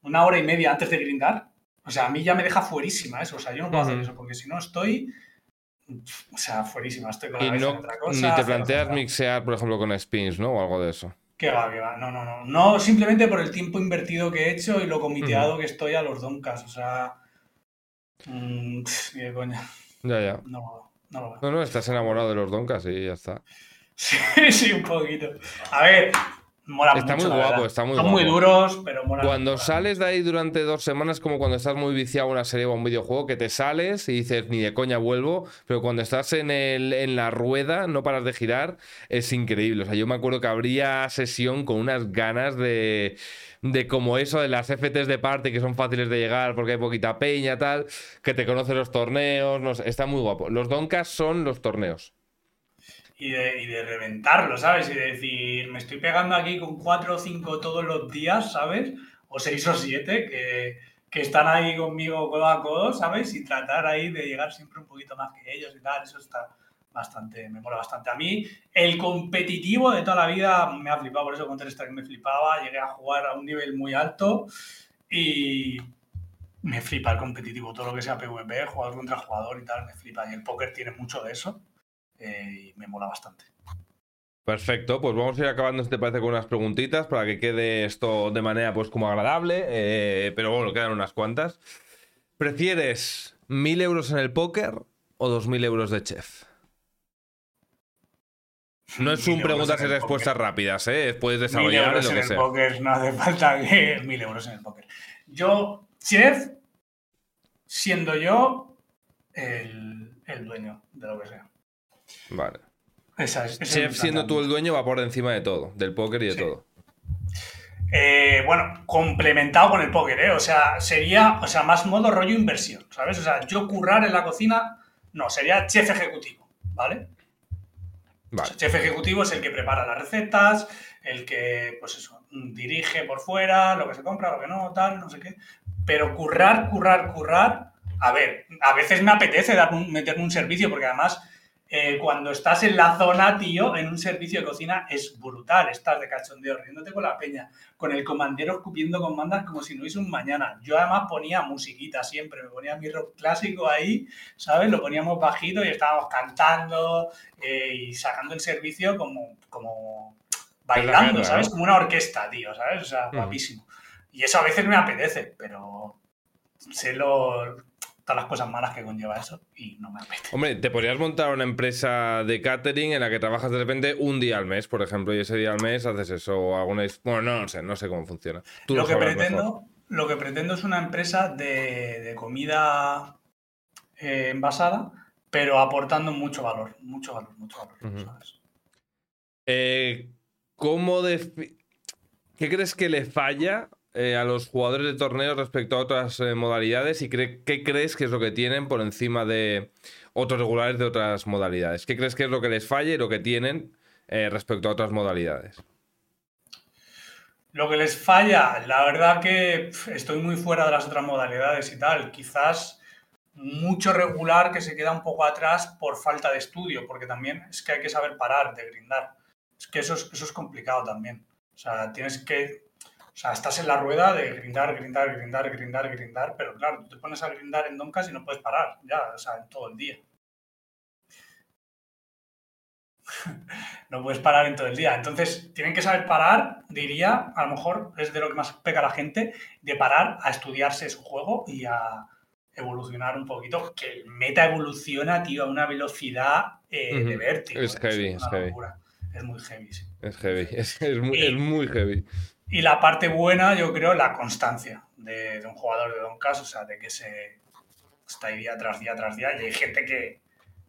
una hora y media antes de grindar, o sea, a mí ya me deja fuerísima eso. O sea, yo no puedo hacer eso porque si no estoy. O sea, fuerísima. Estoy con la Y cabeza en no otra ni cosa. te hacer planteas mixear, por ejemplo, con spins, ¿no? O algo de eso. Que va, que va. No, no, no. No simplemente por el tiempo invertido que he hecho y lo comiteado que estoy a los doncas. O sea. mm, ni de coña. Ya, ya. No, no lo veo. No, no, estás enamorado de los doncas y ya está. [laughs] Sí, sí, un poquito. A ver, mola Está mucho, muy guapo, verdad. está muy Son guapo. muy duros, pero mola Cuando mucho. sales de ahí durante dos semanas, como cuando estás muy viciado a una serie o a un videojuego, que te sales y dices, ni de coña vuelvo, pero cuando estás en, el, en la rueda, no paras de girar, es increíble. O sea, yo me acuerdo que habría sesión con unas ganas de, de como eso, de las FTs de parte, que son fáciles de llegar porque hay poquita peña, tal, que te conocen los torneos, no sé, está muy guapo. Los Doncas son los torneos. Y de, y de reventarlo, ¿sabes? Y de decir, me estoy pegando aquí con cuatro o cinco todos los días, ¿sabes? O seis o siete que, que están ahí conmigo codo a codo, ¿sabes? Y tratar ahí de llegar siempre un poquito más que ellos y tal, eso está bastante, me mola bastante. A mí, el competitivo de toda la vida me ha flipado, por eso Counter Strike me flipaba, llegué a jugar a un nivel muy alto y me flipa el competitivo, todo lo que sea PvP, jugador contra jugador y tal, me flipa. Y el póker tiene mucho de eso eh, y me mola bastante. Perfecto, pues vamos a ir acabando, si te parece, con unas preguntitas para que quede esto de manera pues como agradable, eh, pero bueno, quedan unas cuantas. ¿Prefieres 1000 euros en el póker o 2000 euros de chef? No es [laughs] un preguntas y respuestas rápidas, ¿eh? Puedes desarrollar lo que en el Póker, no hace falta que [laughs] mil euros en el póker. Yo, chef, siendo yo el, dueño de lo que sea. Vale. chef, siendo tú el dueño, va por encima de todo, del póker y de todo. Eh, bueno, complementado con el póker, ¿eh? O sea, sería, o sea, más modo rollo inversión, ¿sabes? O sea, yo currar en la cocina, no, sería chef ejecutivo, ¿vale? vale. chef ejecutivo es el que prepara las recetas, el que, pues eso, dirige por fuera, lo que se compra, lo que no, tal, no sé qué. Pero currar, currar, currar, a ver, a veces me apetece dar meterme un servicio porque además eh, cuando estás en la zona, tío, en un servicio de cocina es brutal. Estás de cachondeo, riéndote con la peña, con el comandero escupiendo con mandas como si no hubiese un mañana. Yo además ponía musiquita siempre, me ponía mi rock clásico ahí, ¿sabes? Lo poníamos bajito y estábamos cantando eh, y sacando el servicio como, como bailando, ¿sabes? Como una orquesta, tío, ¿sabes? O sea, guapísimo. Y eso a veces me apetece, pero sé lo, todas las cosas malas que conlleva eso y no me apetece. Hombre, te podrías montar una empresa de catering en la que trabajas de repente un día al mes, por ejemplo, y ese día al mes haces eso o alguna... Bueno, no, no sé, no sé cómo funciona. lo, que pretendo, lo que pretendo es una empresa de, comida eh, envasada, pero aportando mucho valor, mucho valor, mucho valor, ¿sabes? Eh, ¿Cómo ¿Qué crees que le falla eh, a los jugadores de torneo respecto a otras eh, modalidades y qué crees que es lo que tienen por encima de otros regulares de otras modalidades? ¿Qué crees que es lo que les falla y lo que tienen eh, respecto a otras modalidades? Lo que les falla, la verdad que estoy muy fuera de las otras modalidades y tal. Quizás mucho regular que se queda un poco atrás por falta de estudio, porque también es que hay que saber parar de grindar. Es que eso es, eso es complicado también. O sea, tienes que o sea, estás en la rueda de grindar, grindar, grindar, grindar, grindar, pero claro, tú te pones a grindar en Doncas y no puedes parar, ya, o sea, en todo el día. [laughs] no puedes parar en todo el día. Entonces, tienen que saber parar, diría, a lo mejor es de lo que más peca la gente, de parar a estudiarse su juego y a evolucionar un poquito. Que el meta evoluciona, tío, a una velocidad eh, de vértigo. Es heavy, es, heavy. Es muy heavy, sí. Es heavy, [laughs] es, muy, es muy heavy. Y la parte buena, yo creo, la constancia de, un jugador de Don Cas, o sea, de que se está ahí día tras día tras día. Y hay gente que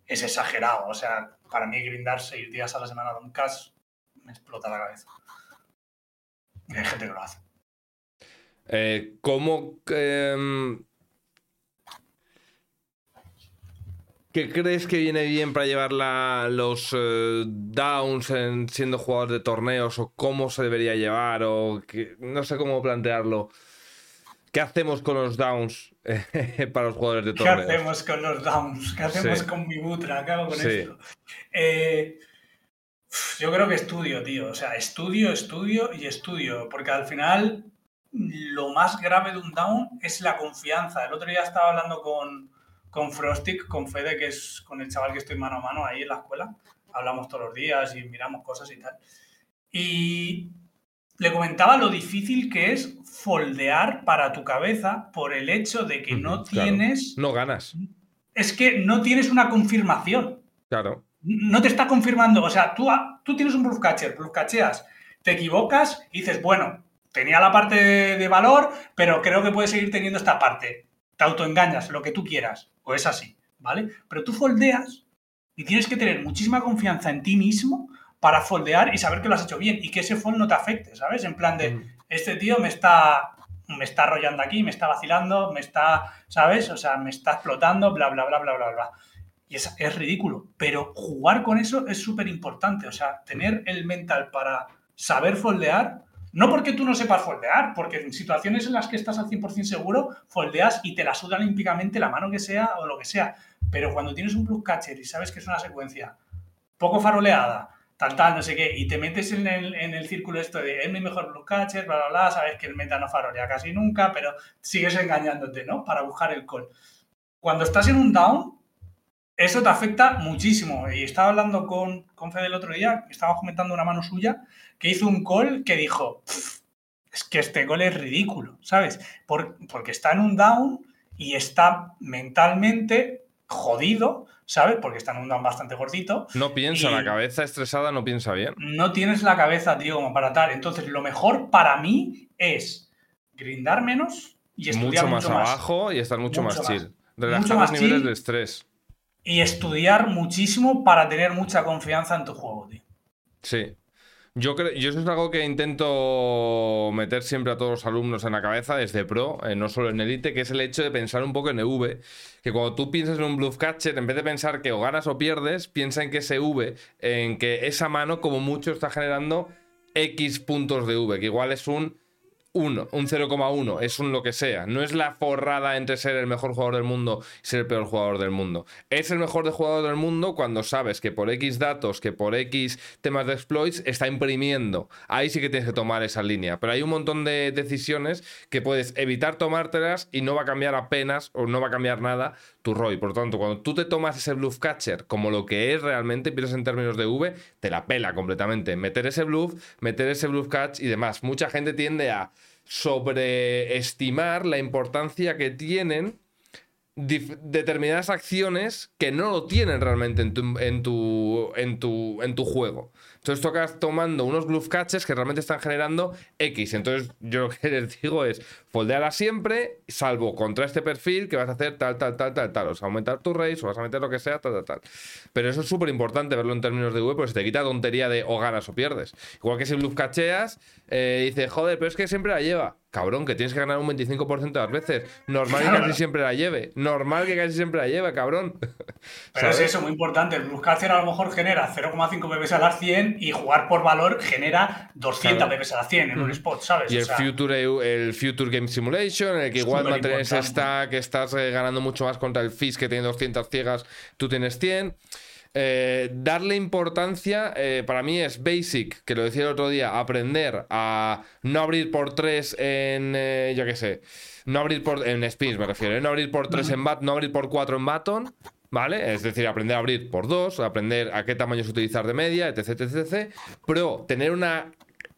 es exagerado. O sea, para mí grindar seis días a la semana Don Cas me explota la cabeza. Y hay gente que lo hace. Eh, ¿Cómo em, ¿Qué crees que viene bien para llevar los eh, downs en, siendo jugador de torneos o cómo se debería llevar o que, no sé cómo plantearlo? ¿Qué hacemos con los downs eh, [laughs] para los jugadores de torneos? ¿Qué hacemos con los downs? ¿Qué hacemos con mi butra? ¿Qué hago con esto? Eh, yo creo que estudio, tío. O sea, estudio, estudio y estudio. Porque al final lo más grave de un down es la confianza. El otro día estaba hablando con con Frostic, con Fede, que es con el chaval que estoy mano a mano ahí en la escuela. Hablamos todos los días y miramos cosas y tal. Y le comentaba lo difícil que es foldear para tu cabeza por el hecho de que no tienes... No ganas. Es que no tienes una confirmación. Claro. No te está confirmando. O sea, tú, tú tienes un bluff catcher, bluff cacheas, te equivocas y dices, bueno, tenía la parte de valor, pero creo que puede seguir teniendo esta parte. Te autoengañas, lo que tú quieras o es así, ¿vale? Pero tú foldeas y tienes que tener muchísima confianza en ti mismo para foldear y saber que lo has hecho bien y que ese fold no te afecte, ¿sabes? En plan de, mm. este tío me está, me está arrollando aquí, me está vacilando, me está, ¿sabes? O sea, me está explotando, bla, bla, bla, bla, bla, bla. Y es, es ridículo, pero jugar con eso es súper importante, o sea, tener el mental para saber foldear no porque tú no sepas foldear, porque en situaciones en las que estás al 100% seguro, foldeas y te la suda olímpicamente la mano que sea o lo que sea. Pero cuando tienes un plus catcher y sabes que es una secuencia poco faroleada, tal, tal, no sé qué, y te metes en el, el círculo esto de es mi mejor plus catcher, bla, bla, bla, sabes que el meta no farolea casi nunca, pero sigues engañándote, ¿no? Para buscar el call. Cuando estás en un down, eso te afecta muchísimo. Y estaba hablando con, con Fede el otro día, estaba comentando una mano suya, que hizo un call que dijo, es que este gol es ridículo, ¿sabes? porque está en un down y está mentalmente jodido, ¿sabes? Porque está en un down bastante gordito. No piensa, la cabeza estresada no piensa bien. no tienes la cabeza, tío, como para tal. Entonces, lo mejor para mí es grindar menos y estudiar Mucho mucho, más más. abajo y estar mucho, Mucho más chill. Relajar los niveles chill. de estrés. Y estudiar muchísimo para tener mucha confianza en tu juego, tío. Sí. Yo creo, yo eso es algo que intento meter siempre a todos los alumnos en la cabeza desde pro, eh, no solo en elite, que es el hecho de pensar un poco en EV, que cuando tú piensas en un bluff catcher, en vez de pensar que o ganas o pierdes, piensa en que ese V, en que esa mano como mucho está generando X puntos de V, que igual es un 1, un 0,1, es un lo que sea. No es la forrada entre ser el mejor jugador del mundo y ser el peor jugador del mundo. Es el mejor jugador del mundo cuando sabes que por X datos, que por X temas de exploits, está imprimiendo. Ahí sí que tienes que tomar esa línea. Pero hay un montón de decisiones que puedes evitar tomártelas y no va a cambiar apenas o no va a cambiar nada tu ROI. Por lo tanto, cuando tú te tomas ese bluff catcher como lo que es realmente, piensas en términos de V, te la pela completamente. Meter ese bluff, meter ese bluff catch y demás. Mucha gente tiende a sobreestimar la importancia que tienen determinadas acciones que no lo tienen realmente en tu, en tu, en tu, en tu juego. Entonces tocas tomando unos bluff catches que realmente están generando X. Entonces yo lo que [laughs] les digo es foldeala siempre, salvo contra este perfil que vas a hacer tal, tal, tal, tal, tal. O sea, aumentar tu raise o vas a meter lo que sea, tal, tal, tal. Pero eso es súper importante verlo en términos de V, porque se te quita tontería de o ganas o pierdes. Igual que si bluff cacheas, eh, dices, joder, pero es que siempre la lleva. Cabrón, que tienes que ganar un 25% de las veces. Normal que casi siempre la lleve. Normal que casi siempre la lleve, cabrón. [laughs] Pero es eso, muy importante. El Blue Catcher a lo mejor genera 0,5 bebés a las 100 y jugar por valor genera 200 Claro. bebés a las 100 en un spot, ¿sabes? Y O el sea, Future, el Future Game Simulation, en el que igual importante. stack, estás eh, ganando mucho más contra el Fizz que tiene 200 ciegas, tú tienes 100. Eh, darle importancia eh, para mí es basic, que lo decía el otro día, aprender a no abrir por 3 en, eh, yo qué sé, no abrir por, en spins me refiero, eh, no abrir por 3 en bat, no abrir por 4 en baton, ¿vale? Es decir, aprender a abrir por 2, aprender a qué tamaños utilizar de media, etc, etc, etc. Pero tener una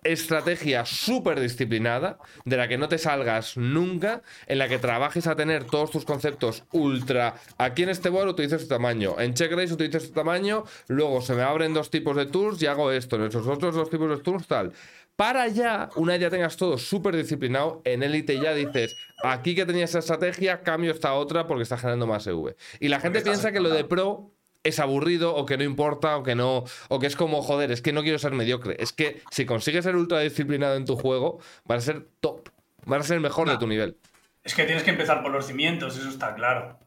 estrategia súper disciplinada, de la que no te salgas nunca, en la que trabajes a tener todos tus conceptos ultra. Aquí en este board utilizo este tamaño, en check raise utilizo este tamaño, luego se me abren dos tipos de tours y hago esto, en esos otros dos tipos de tours tal. Para ya, una vez ya tengas todo súper disciplinado, en élite ya dices, aquí que tenía esa estrategia, cambio esta otra porque está generando más EV. Y la gente piensa que lo de pro es aburrido o que no importa o que no o que es como joder es que no quiero ser mediocre es que si consigues ser ultra disciplinado en tu juego vas a ser top vas a ser el mejor de No. tu nivel es que tienes que empezar por los cimientos, eso está claro.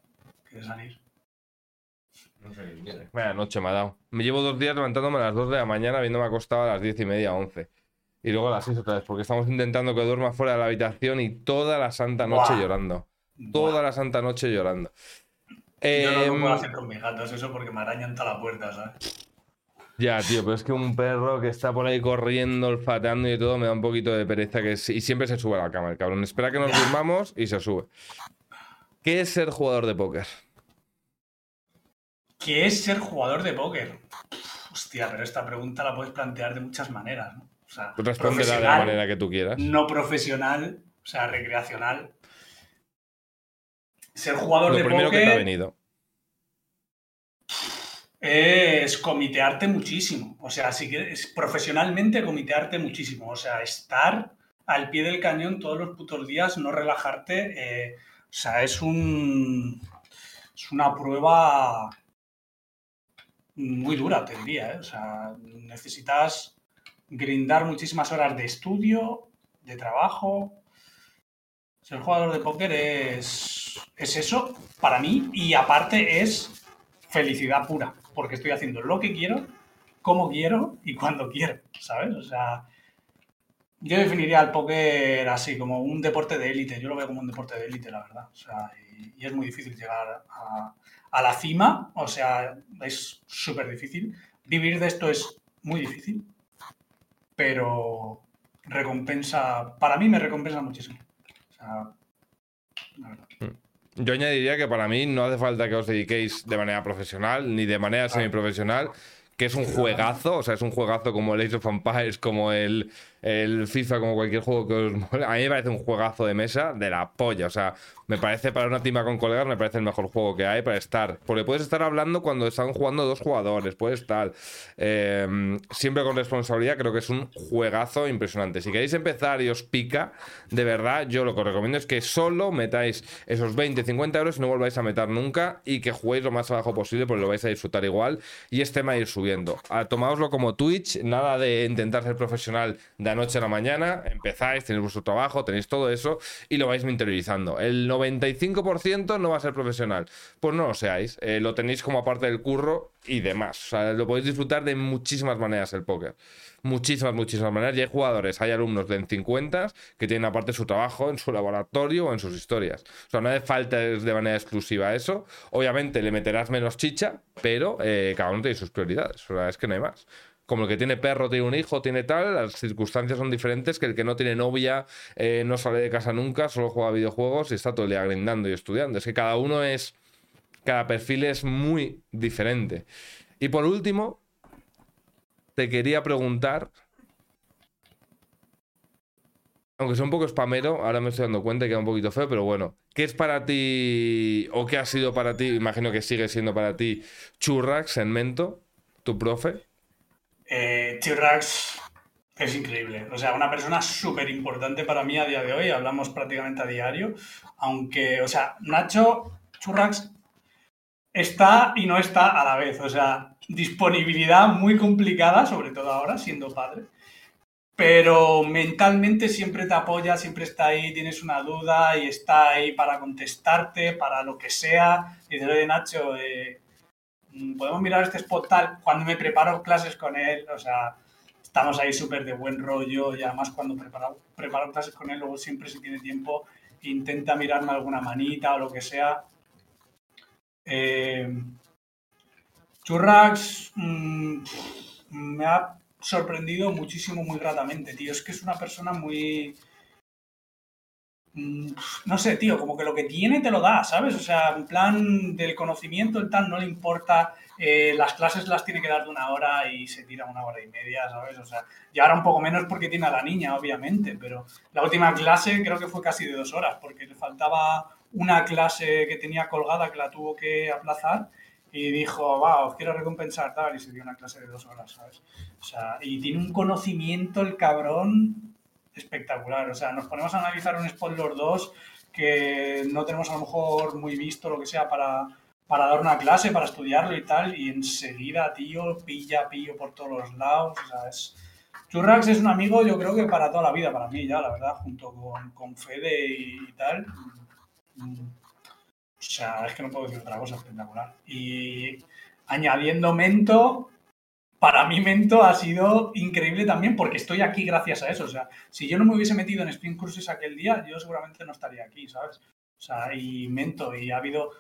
Quieres salir. Vaya noche me ha dado me llevo dos días levantándome a las 2 de la mañana habiéndome acostado a las 10 y media 11 y luego a las 6 otra vez porque estamos intentando que duerma fuera de la habitación y toda la santa noche Buah. llorando toda la santa noche llorando Yo no lo Em, puedo hacer con mis gatos, eso porque me arañan toda la puerta, ¿sabes? Ya, tío, pero es que un perro que está por ahí corriendo, olfateando y todo, me da un poquito de pereza que es- y siempre se sube a la cama el cabrón. Espera que nos durmamos y se sube. ¿Qué es ser jugador de póker? ¿Qué es ser jugador de póker? Hostia, pero esta pregunta la puedes plantear de muchas maneras, ¿no? O sea, Respóndela de la manera que tú quieras. no profesional, o sea, recreacional. Ser jugador Lo de primero que te ha venido. es comitearte muchísimo. O sea, si quieres, profesionalmente comitearte muchísimo. O sea, estar al pie del cañón todos los putos días, no relajarte. eh, o sea, es un. Es una prueba muy dura, te diría. ¿eh? O sea, necesitas grindar muchísimas horas de estudio, de trabajo. Ser jugador de póker es, es eso para mí y aparte es felicidad pura, porque estoy haciendo lo que quiero, como quiero y cuando quiero, ¿sabes? O sea, yo definiría el póker así, como un deporte de élite. Yo lo veo como un deporte de élite, la verdad. O sea, y, es muy difícil llegar a, a la cima, o sea, es súper difícil. Vivir de esto es muy difícil, pero recompensa, para mí me recompensa muchísimo. O sea, la verdad. Yo añadiría que para mí no hace falta que os dediquéis de manera profesional ni de manera semiprofesional, que es un juegazo, o sea, es un juegazo como el Age of Empires, como el el FIFA como cualquier juego que os [laughs] mole. A mí me parece un juegazo de mesa de la polla. O sea, me parece para una tima con colegas, me parece el mejor juego que hay para estar. Porque puedes estar hablando cuando están jugando dos jugadores, puedes estar em, siempre con responsabilidad. Creo que es un juegazo impresionante. Si queréis empezar y os pica, de verdad, yo lo que os recomiendo es que solo metáis esos 20, 50 euros y no volváis a meter nunca y que juguéis lo más abajo posible porque lo vais a disfrutar igual y este tema ir subiendo. A, tomáoslo como Twitch, nada de intentar ser profesional de anoche a la mañana, empezáis, tenéis vuestro trabajo, tenéis todo eso y lo vais interiorizando. El 95% no va a ser profesional. Pues no lo seáis. Eh, lo tenéis como aparte del curro y demás. O sea, lo podéis disfrutar de muchísimas maneras el póker. Muchísimas, muchísimas maneras. Y hay jugadores, hay alumnos de en 50 que tienen aparte su trabajo en su laboratorio o en sus historias. O sea, no hace falta de manera exclusiva eso. Obviamente le meterás menos chicha, pero eh, cada uno tiene sus prioridades. O sea, es que no hay más como el que tiene perro tiene un hijo, tiene tal, las circunstancias son diferentes que el que no tiene novia, eh, no sale de casa nunca, solo juega videojuegos y está todo el día grindando y estudiando. Es que cada uno es, cada perfil es muy diferente. Y por último, te quería preguntar, aunque sea un poco spamero, ahora me estoy dando cuenta que queda un poquito feo, pero bueno, ¿qué es para ti o qué ha sido para ti? Imagino que sigue siendo para ti Churrax en Mento, tu profe eh, es increíble. O sea, una persona súper importante para mí a día de hoy. Hablamos prácticamente a diario. Aunque, o sea, Nacho Churrax está y no está a la vez. O sea, disponibilidad muy complicada, sobre todo ahora, siendo padre. Pero mentalmente siempre te apoya, siempre está ahí, tienes una duda y está ahí para contestarte, para lo que sea. Y dices, oye, Nacho, eh, podemos mirar este spot tal, cuando me preparo clases con él, o sea, estamos ahí súper de buen rollo y además cuando preparo, preparo clases con él, luego siempre si tiene tiempo intenta mirarme alguna manita o lo que sea. Eh, Churrax mm, me ha sorprendido muchísimo, muy gratamente, tío. Es que es una persona muy, Mm, no sé, tío, como que lo que tiene te lo da, ¿sabes? O sea, en plan del conocimiento, el tal, no le importa, eh, las clases las tiene que dar de una hora y se tira una hora y media, ¿sabes? O sea, y ahora un poco menos porque tiene a la niña, obviamente, pero la última clase creo que fue casi de dos horas, porque le faltaba una clase que tenía colgada que la tuvo que aplazar y dijo, va, os quiero recompensar tal, y se dio una clase de dos horas, ¿sabes? O sea, y tiene un conocimiento el cabrón espectacular. O sea, nos ponemos a analizar un Spoiler 2 que no tenemos a lo mejor muy visto, lo que sea, para, para dar una clase, para estudiarlo y tal, y enseguida, tío, pilla, pillo por todos los lados. O sea, es... Churrax es un amigo, yo creo que para toda la vida, para mí ya, la verdad, junto con, con Fede y, tal. O sea, es que no puedo decir otra cosa espectacular. Y añadiendo Mento, para mí Mento ha sido increíble también porque estoy aquí gracias a eso. O sea, si yo no me hubiese metido en Spin Cruises aquel día, yo seguramente no estaría aquí, ¿sabes? O sea, y Mento, y ha habido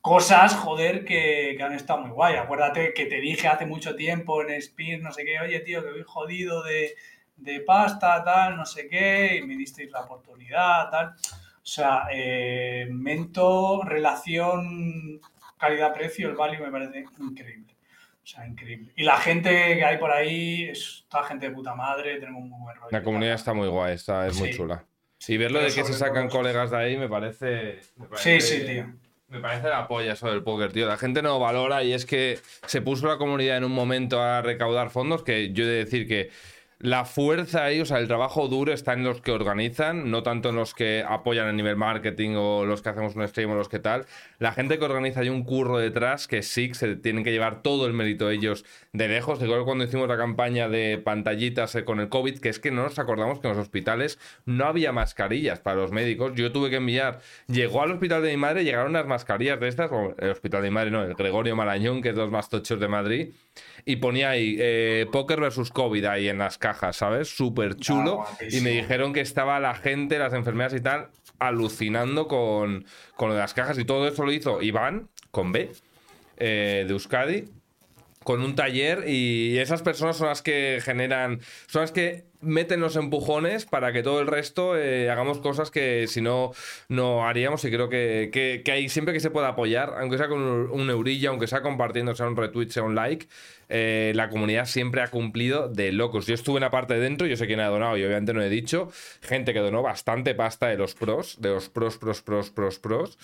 cosas, joder, que, han estado muy guay. Acuérdate que te dije hace mucho tiempo en Spin, no sé qué, oye, tío, que voy jodido de, de pasta, tal, no sé qué, y me disteis la oportunidad, tal. O sea, eh, Mento, relación calidad-precio, el value me parece increíble. O sea, increíble. Y la gente que hay por ahí es toda gente de puta madre, tenemos muy buen rollo. La comunidad está muy guay, está, es muy chula. Sí, verlo de que se sacan colegas de ahí me parece, Sí, sí, tío. Me parece la polla eso del póker, tío. La gente no valora y es que se puso la comunidad en un momento a recaudar fondos que yo he de decir que la fuerza ahí, o sea, el trabajo duro está en los que organizan, no tanto en los que apoyan a nivel marketing o los que hacemos un stream o los que tal. La gente que organiza hay un curro detrás que sí se tienen que llevar todo el mérito ellos de lejos. Igual cuando hicimos la campaña de pantallitas eh, con el COVID, que es que no nos acordamos que en los hospitales no había mascarillas para los médicos. Yo tuve que enviar, llegó al hospital de mi madre, llegaron las mascarillas de estas, el hospital de mi madre, no, el Gregorio Marañón, que es de los más tochos de Madrid y ponía ahí eh, Poker versus COVID ahí en las cajas, ¿sabes? Súper chulo. y me dijeron que estaba la gente, las enfermeras y tal, alucinando con, con lo de las cajas y todo eso lo hizo Iván, con B, eh, de Euskadi, con un taller y esas personas son las que generan, son las que meten los empujones para que todo el resto eh, hagamos cosas que si no, no haríamos. Y creo que, que, hay siempre que se pueda apoyar, aunque sea con un, un eurilla, aunque sea compartiendo, sea un retweet, sea un like, eh, la comunidad siempre ha cumplido de locos. Yo estuve en la parte de dentro, yo sé quién ha donado y obviamente no he dicho. Gente que donó bastante pasta de los pros, de los pros, pros, pros, pros, pros.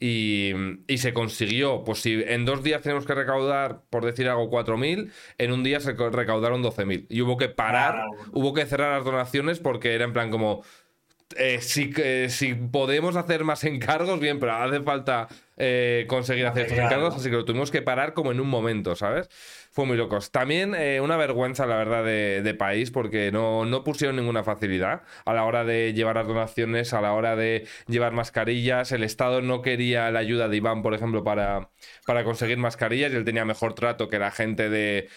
Y, se consiguió, pues si en dos días tenemos que recaudar, por decir algo, 4.000, en un día se recaudaron 12.000. Y hubo que parar, hubo que cerrar las donaciones porque era en plan como... Eh, si, si podemos hacer más encargos, bien, pero hace falta eh, conseguir hacer estos encargos, así que lo tuvimos que parar como en un momento, ¿sabes? Fue muy locos. También eh, una vergüenza, la verdad, de, país, porque no, no, pusieron ninguna facilidad a la hora de llevar las donaciones, a la hora de llevar mascarillas. El Estado no quería la ayuda de Iván, por ejemplo, para, para conseguir mascarillas y él tenía mejor trato que la gente de,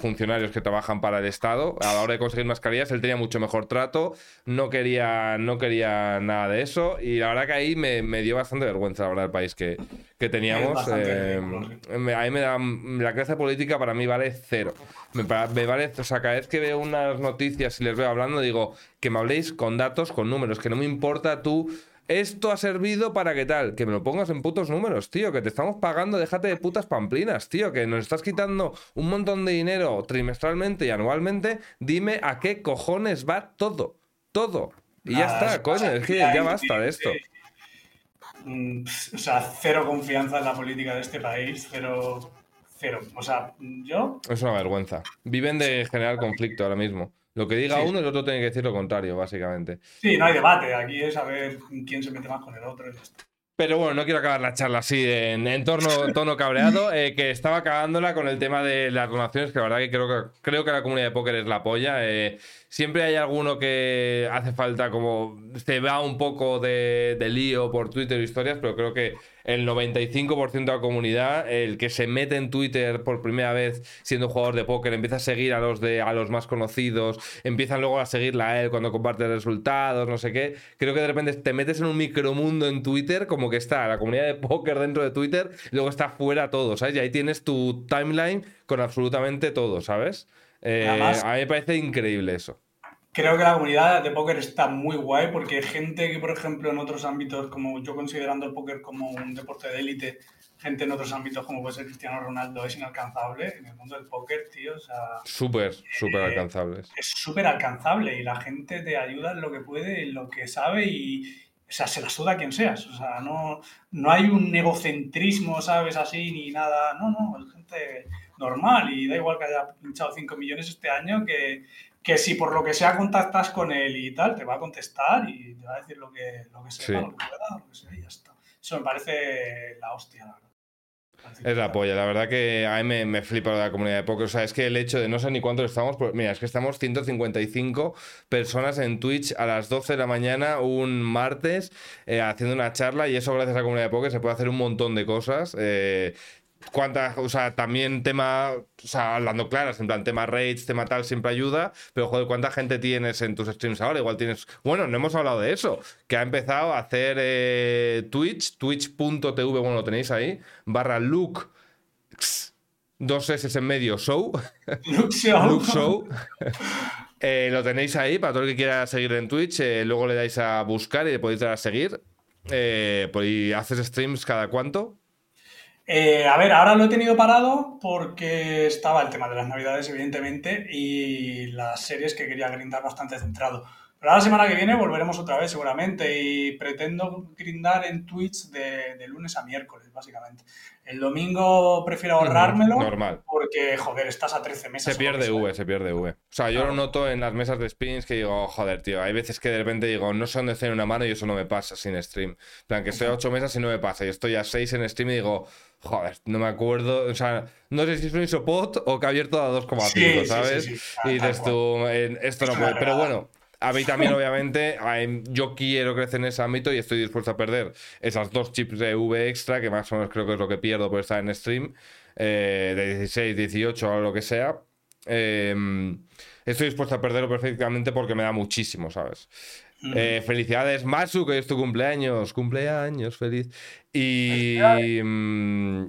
funcionarios que trabajan para el Estado. A la hora de conseguir mascarillas, él tenía mucho mejor trato, no quería, no quería nada de eso y la verdad que ahí me, me dio bastante vergüenza, la verdad, el país que, que teníamos. Eh, a mí me da. La clase política para mí vale cero. Me, vale. O sea, cada vez que veo unas noticias y les veo hablando, digo que me habléis con datos, con números, que no me importa tú. Esto ha servido para qué tal, que me lo pongas en putos números, tío, que te estamos pagando, déjate de putas pamplinas, tío, que nos estás quitando un montón de dinero trimestralmente y anualmente, dime a qué cojones va todo, todo. Y ya está, coño, es que ya basta de esto. Mm, o sea, cero confianza en la política de este país, cero, cero. O sea, yo... Es una vergüenza. Viven de generar conflicto ahora mismo. Lo que diga uno, el otro tiene que decir lo contrario, básicamente. Sí, no hay debate. Aquí es saber quién se mete más con el otro. Pero bueno, no quiero acabar la charla así en, en torno, tono cabreado, [laughs] eh, que estaba cagándola con el tema de las donaciones, que la verdad que creo que, creo que la comunidad de póker es la polla. Eh, siempre hay alguno que hace falta como se va un poco de, de lío por Twitter o historias, pero creo que el 95% de la comunidad, el que se mete en Twitter por primera vez siendo jugador de póker, empieza a seguir a los, de, a los más conocidos, empiezan luego a seguirla a él cuando comparte resultados, no sé qué. Creo que de repente te metes en un micromundo en Twitter, como que está la comunidad de póker dentro de Twitter, y luego está fuera todo, ¿sabes? Y ahí tienes tu timeline con absolutamente todo, ¿sabes? Eh, a mí me parece increíble eso creo que la comunidad de póker está muy guay porque gente que, por ejemplo, en otros ámbitos, como yo considerando el póker como un deporte de élite, gente en otros ámbitos como puede ser Cristiano Ronaldo es inalcanzable en el mundo del póker, tío. O sea, súper, súper eh, alcanzable. Es súper alcanzable y la gente te ayuda en lo que puede, en lo que sabe y, o sea, se la suda quien seas. O sea, no, no hay un egocentrismo, ¿sabes? Así ni nada. No, no, es gente normal y da igual que haya pinchado 5 millones este año que que si por lo que sea contactas con él y tal, te va a contestar y te va a decir lo que, lo que sea, lo que pueda, lo que sea y ya está. Eso me parece la hostia, la verdad. Es la polla, la verdad que a mí me, flipa la comunidad de póker. O sea, es que el hecho de no sé ni cuántos estamos, pues, mira, es que estamos 155 personas en Twitch a las 12 de la mañana un martes eh, haciendo una charla y eso gracias a la comunidad de póker se puede hacer un montón de cosas. Eh, cuántas, o sea, también tema, o sea, hablando claras, en plan tema raids, tema tal, siempre ayuda, pero joder, ¿cuánta gente tienes en tus streams ahora? Igual tienes, bueno, no hemos hablado de eso, que ha empezado a hacer eh, Twitch, twitch.tv, bueno, lo tenéis ahí, barra Luke, dos S en medio, show. [laughs] Luke Show. [laughs] Eh, lo tenéis ahí para todo el que quiera seguir en Twitch, eh, luego le dais a buscar y le podéis dar a seguir. y haces streams cada cuánto? Eh, a ver, ahora lo he tenido parado porque estaba el tema de las navidades, evidentemente, y las series que quería grindar bastante centrado. Pero la semana que viene volveremos otra vez, seguramente, y pretendo grindar en Twitch de, lunes a miércoles, básicamente. El domingo prefiero ahorrármelo. Normal. Porque, joder, estás a 13 meses. Se pierde V, se pierde V. O sea, yo lo noto en las mesas de spins que digo, joder, tío, hay veces que de repente digo, no sé dónde estoy en una mano y eso no me pasa sin stream. En plan, que estoy a 8 mesas y no me pasa. Y estoy a 6 en stream y digo, joder, no me acuerdo, o sea, no sé si es un isopod o que ha abierto a 2,5, ¿sabes? y dices tú, esto no puede, pero bueno. A mí también, obviamente, yo quiero crecer en ese ámbito y estoy dispuesto a perder esas dos chips de V extra, que más o menos creo que es lo que pierdo por estar en stream, eh, de 16, 18 o lo que sea. Em, estoy dispuesto a perderlo perfectamente porque me da muchísimo, ¿sabes? Eh, felicidades, Masu, que es tu cumpleaños. Cumpleaños, feliz. Y. Mm,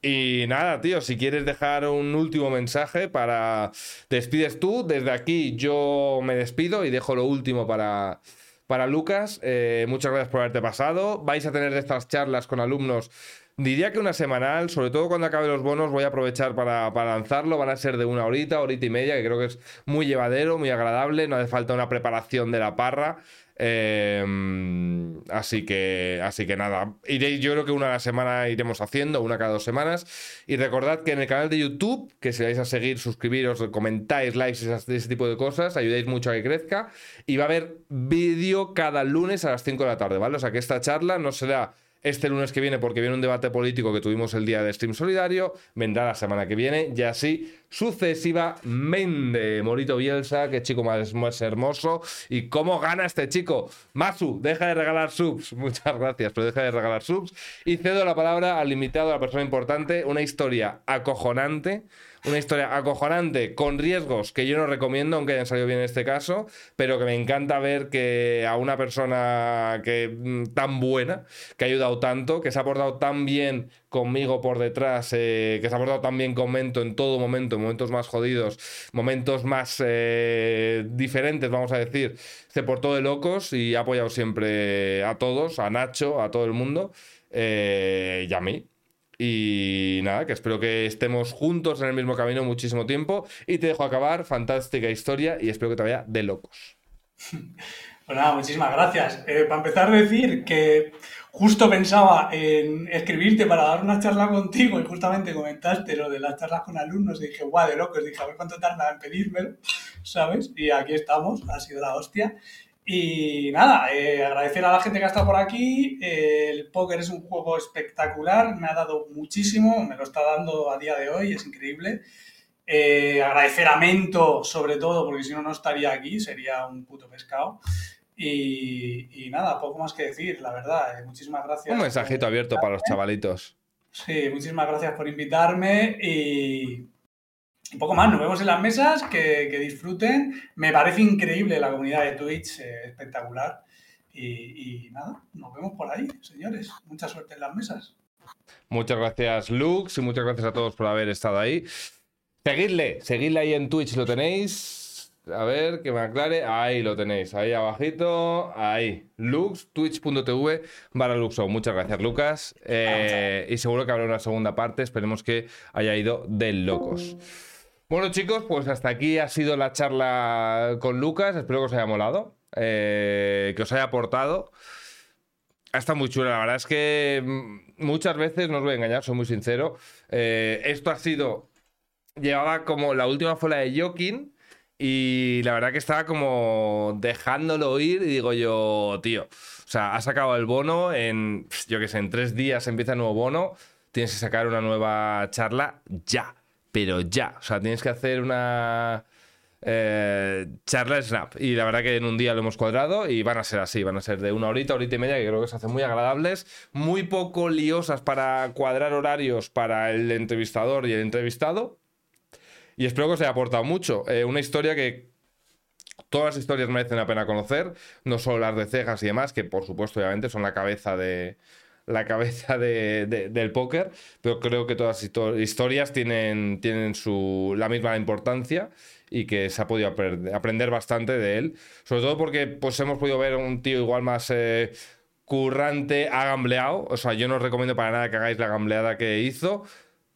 Y nada, tío, si quieres dejar un último mensaje para... Despides tú, desde aquí yo me despido y dejo lo último para, para Lucas. Eh, muchas gracias por haberte pasado. Vais a tener estas charlas con alumnos. Diría que una semanal, sobre todo cuando acabe los bonos, voy a aprovechar para, para, lanzarlo. Van a ser de una horita, horita y media, que creo que es muy llevadero, muy agradable. No hace falta una preparación de la parra. Em, así que, así que nada, iré, yo creo que una a la semana iremos haciendo, una cada dos semanas. Y recordad que en el canal de YouTube, que si vais a seguir, suscribiros, comentáis, likes, ese tipo de cosas, ayudáis mucho a que crezca. Y va a haber vídeo cada lunes a las 5 de la tarde, ¿vale? O sea que esta charla no será este lunes que viene porque viene un debate político que tuvimos el día de Stream Solidario, vendrá la semana que viene y así sucesivamente. Morito Bielsa, qué chico más, más hermoso. ¿Y cómo gana este chico? Masu, deja de regalar subs. [laughs] Muchas gracias, pero deja de regalar subs. Y cedo la palabra al invitado, a la persona importante, una historia acojonante una historia acojonante con riesgos que yo no recomiendo, aunque hayan salido bien en este caso, pero que me encanta ver que a una persona que mm, tan buena, que ha ayudado tanto, que se ha portado tan bien conmigo por detrás, eh, que se ha portado tan bien con Mento en todo momento, en momentos más jodidos, momentos más eh, diferentes, vamos a decir, se portó de locos y ha apoyado siempre a todos, a Nacho, a todo el mundo eh, y a mí. Y nada, que espero que estemos juntos en el mismo camino muchísimo tiempo. Y te dejo acabar, fantástica historia y espero que te vaya de locos. [laughs] Pues nada, muchísimas gracias. Eh, para empezar a decir que justo pensaba en escribirte para dar una charla contigo y justamente comentaste lo de las charlas con alumnos y dije, guau, de locos, dije, a ver cuánto tarda en pedírmelo, [laughs] ¿sabes? Y aquí estamos, ha sido la hostia. Y nada, eh, agradecer a la gente que ha estado por aquí. el póker es un juego espectacular, me ha dado muchísimo, me lo está dando a día de hoy, es increíble. Eh, agradecer a Mento, sobre todo, porque si no, no estaría aquí, sería un puto pescado. Y, nada, poco más que decir, la verdad. Eh, muchísimas gracias. Un mensajito abierto para los chavalitos. Sí, muchísimas gracias por invitarme y un poco más, nos vemos en las mesas, que, disfruten. Me parece increíble la comunidad de Twitch, eh, espectacular. Y, nada, nos vemos por ahí, señores. Mucha suerte en las mesas. Muchas gracias, Lux, y muchas gracias a todos por haber estado ahí. Seguidle, seguidle ahí en Twitch, lo tenéis. A ver, que me aclare. Ahí lo tenéis, ahí abajito, ahí. Lux, twitch.tv barra Luxo. Muchas gracias, Lucas. Eh, y seguro que habrá una segunda parte. Esperemos que haya ido de locos. Bueno, chicos, pues hasta aquí ha sido la charla con Lucas. Espero que os haya molado, eh, que os haya aportado. Ha estado muy chula. La verdad es que mm, muchas veces, no os voy a engañar, soy muy sincero. Eh, esto ha sido. Llevaba como. La última fue de Jokin. Y la verdad que estaba como dejándolo ir. Y digo yo, tío. O sea, ha sacado el bono en. Yo qué sé, en tres días empieza el nuevo bono. Tienes que sacar una nueva charla ya pero ya. O sea, tienes que hacer una eh, charla Snap. Y la verdad que en un día lo hemos cuadrado y van a ser así, van a ser de una horita, horita y media, que creo que se hacen muy agradables, muy poco liosas para cuadrar horarios para el entrevistador y el entrevistado. Y espero que os haya aportado mucho. Eh, una historia que todas las historias merecen la pena conocer, no solo las de cejas y demás, que por supuesto obviamente son la cabeza de, la cabeza del póker, pero creo que todas las historias tienen, tienen su, la misma importancia y que se ha podido aprender bastante de él, sobre todo porque pues hemos podido ver un tío igual más eh, currante, ha gambleado, o sea, yo no os recomiendo para nada que hagáis la gambleada que hizo,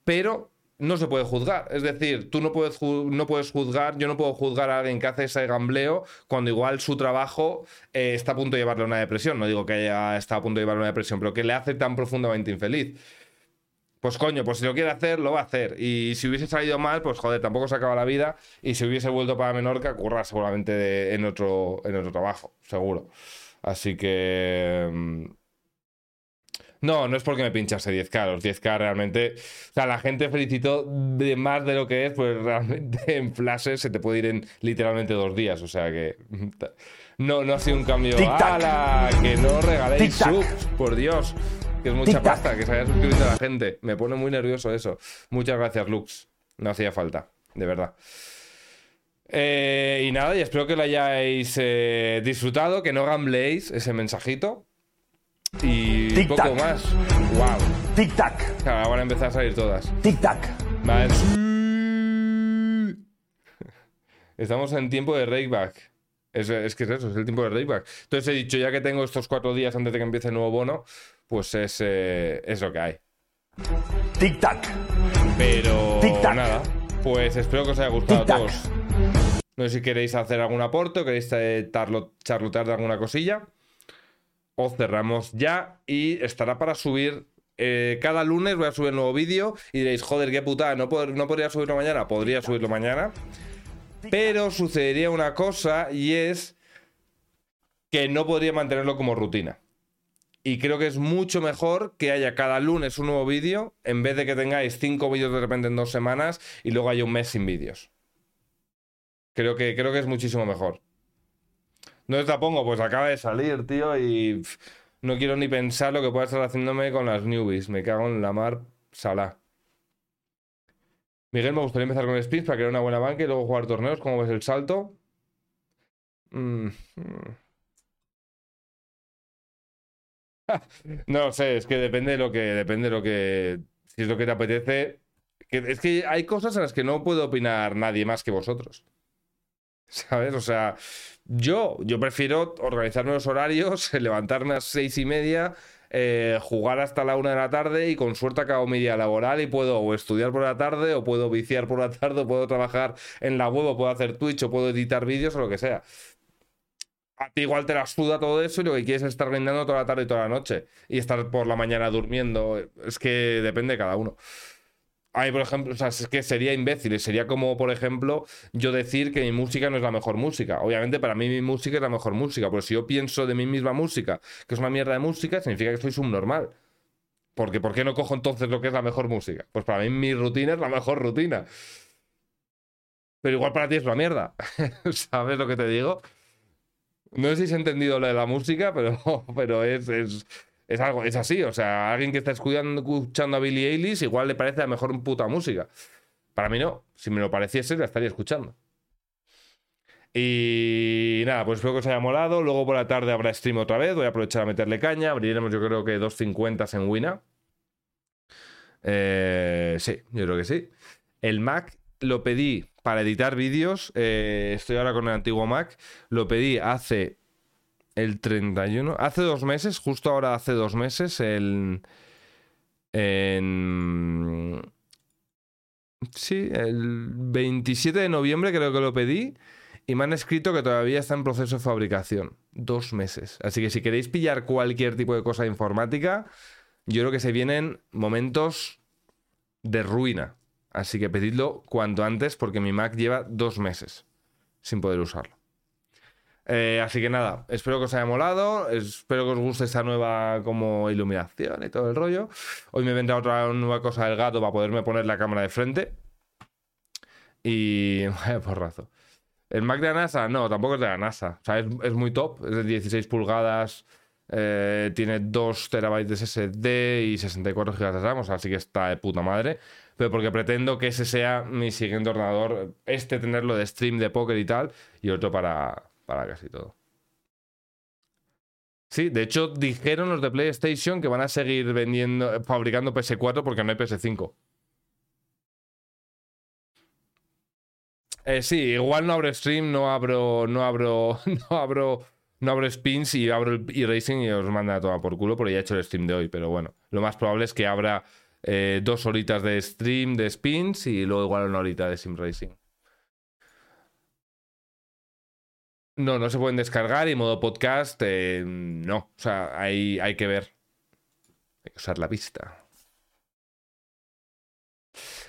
pero no se puede juzgar. Es decir, tú no puedes, no puedes juzgar, yo no puedo juzgar a alguien que hace ese gambleo cuando igual su trabajo eh, está a punto de llevarle a una depresión. No digo que haya estado a punto de llevarle a una depresión, pero que le hace tan profundamente infeliz. Pues coño, pues si lo quiere hacer, lo va a hacer. Y si hubiese salido mal, pues joder, tampoco se acaba la vida. Y si hubiese vuelto para Menorca, curra seguramente en, otro, en otro trabajo, seguro. Así que... No, no es porque me pinchase 10K. Los 10K realmente. O sea, la gente felicitó de más de lo que es, pues realmente [laughs] en flashes se te puede ir en literalmente dos días. O sea que. No, no ha sido un cambio. ¡Hala! Que no regaléis subs, por Dios. Que es mucha pasta que se haya suscrito a la gente. Me pone muy nervioso eso. Muchas gracias, Lux. No hacía falta, de verdad. Eh, y nada, y espero que lo hayáis eh, disfrutado, que no gambleéis ese mensajito. Y poco más. ¡Wow! Tic-tac. Claro, van a empezar a salir todas. Tic-tac. Vale. Estamos en tiempo de rakeback. Es, es que es eso, es el tiempo de rakeback. Entonces he dicho, ya que tengo estos cuatro días antes de que empiece el nuevo bono, pues es, eh, es lo que hay. Tic-tac. Pero Tic-tac. nada, pues espero que os haya gustado a todos. No sé si queréis hacer algún aporte o queréis eh, charlotear de alguna cosilla. O cerramos ya y estará para subir. eh, cada lunes voy a subir un nuevo vídeo y diréis, joder, qué putada, ¿no, pod- ¿no podría subirlo mañana? Podría subirlo mañana. Pero sucedería una cosa y es que no podría mantenerlo como rutina. Y creo que es mucho mejor que haya cada lunes un nuevo vídeo en vez de que tengáis cinco vídeos de repente en dos semanas y luego haya un mes sin vídeos. Creo que, creo que es muchísimo mejor. ¿Dónde te la pongo? Pues acaba de salir, tío, y no quiero ni pensar lo que pueda estar haciéndome con las newbies. Me cago en la mar salá. Miguel, me gustaría empezar con spins para crear una buena banca y luego jugar torneos. ¿Cómo ves el salto? Mm. [laughs] No sé, es que depende de lo que, depende de lo que, si es lo que te apetece. Es que hay cosas en las que no puede opinar nadie más que vosotros. ¿Sabes? O sea, yo, yo prefiero organizarme los horarios, [laughs] levantarme a las seis y media, eh, jugar hasta la una de la tarde y con suerte acabo mi día laboral y puedo o estudiar por la tarde, o puedo viciar por la [laughs] tarde, o puedo trabajar en la web, o puedo hacer Twitch, o puedo editar vídeos, o lo que sea. A ti igual te la suda todo eso y lo que quieres es estar brindando toda la tarde y toda la noche. Y estar por la mañana durmiendo. Es que depende de cada uno. Mí, por ejemplo, o sea, es que sería imbécil. Sería como, por ejemplo, yo decir que mi música no es la mejor música. Obviamente, para mí mi música es la mejor música. Pero si yo pienso de mi misma música que es una mierda de música, significa que soy subnormal. Porque, ¿por qué no cojo entonces lo que es la mejor música? Pues para mí mi rutina es la mejor rutina. Pero igual para ti es una mierda. [laughs] ¿Sabes lo que te digo? No sé si se ha entendido lo de la música, pero, [laughs] pero es, es, es algo, es así. O sea, alguien que está escuchando, escuchando a Billie Eilish igual le parece la mejor puta música. Para mí no. Si me lo pareciese, la estaría escuchando. Y nada, pues espero que os haya molado. Luego por la tarde habrá stream otra vez. Voy a aprovechar a meterle caña. Abriremos, yo creo que 2.50 en Wina. Eh, sí, yo creo que sí. El Mac lo pedí para editar vídeos. eh, estoy ahora con el antiguo Mac. Lo pedí hace el 31. Hace dos meses, justo ahora hace dos meses. El. Sí, el 27 de noviembre creo que lo pedí. Y me han escrito que todavía está en proceso de fabricación. Dos meses. Así que si queréis pillar cualquier tipo de cosa informática, yo creo que se vienen momentos de ruina. Así que pedidlo cuanto antes porque mi Mac lleva dos meses sin poder usarlo. Eh, así que nada, espero que os haya molado, espero que os guste esta nueva como iluminación y todo el rollo. Hoy me vendrá otra nueva cosa del gato para poderme poner la cámara de frente. Y [laughs] vaya porrazo. El Mac de la NASA, no, tampoco es de la NASA. O sea, es, muy top, es de 16 pulgadas, eh, tiene 2 terabytes de SSD y 64 GB de RAM, o sea, así que está de puta madre. Pero porque pretendo que ese sea mi siguiente ordenador, este tenerlo de stream de póker y tal, y otro para, para casi todo. Sí, de hecho dijeron los de PlayStation que van a seguir vendiendo, fabricando PS4 porque no hay PS5. Eh, sí, igual no abro stream, no abro, no abro, [laughs] no abro, no abro spins y abro el e-racing y os manda a tomar por culo porque ya he hecho el stream de hoy, pero bueno, lo más probable es que abra eh, dos horitas de stream de spins y luego igual una horita de sim racing. No, no se pueden descargar y modo podcast, eh, no. O sea, hay, hay que ver. Hay que usar la vista.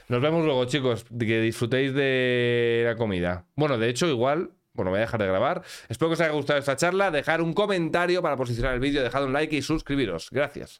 Nos vemos luego, chicos. Que disfrutéis de la comida. Bueno, de hecho, igual. Bueno, voy a dejar de grabar. Espero que os haya gustado esta charla. Dejar un comentario para posicionar el vídeo, dejad un like y suscribiros. Gracias.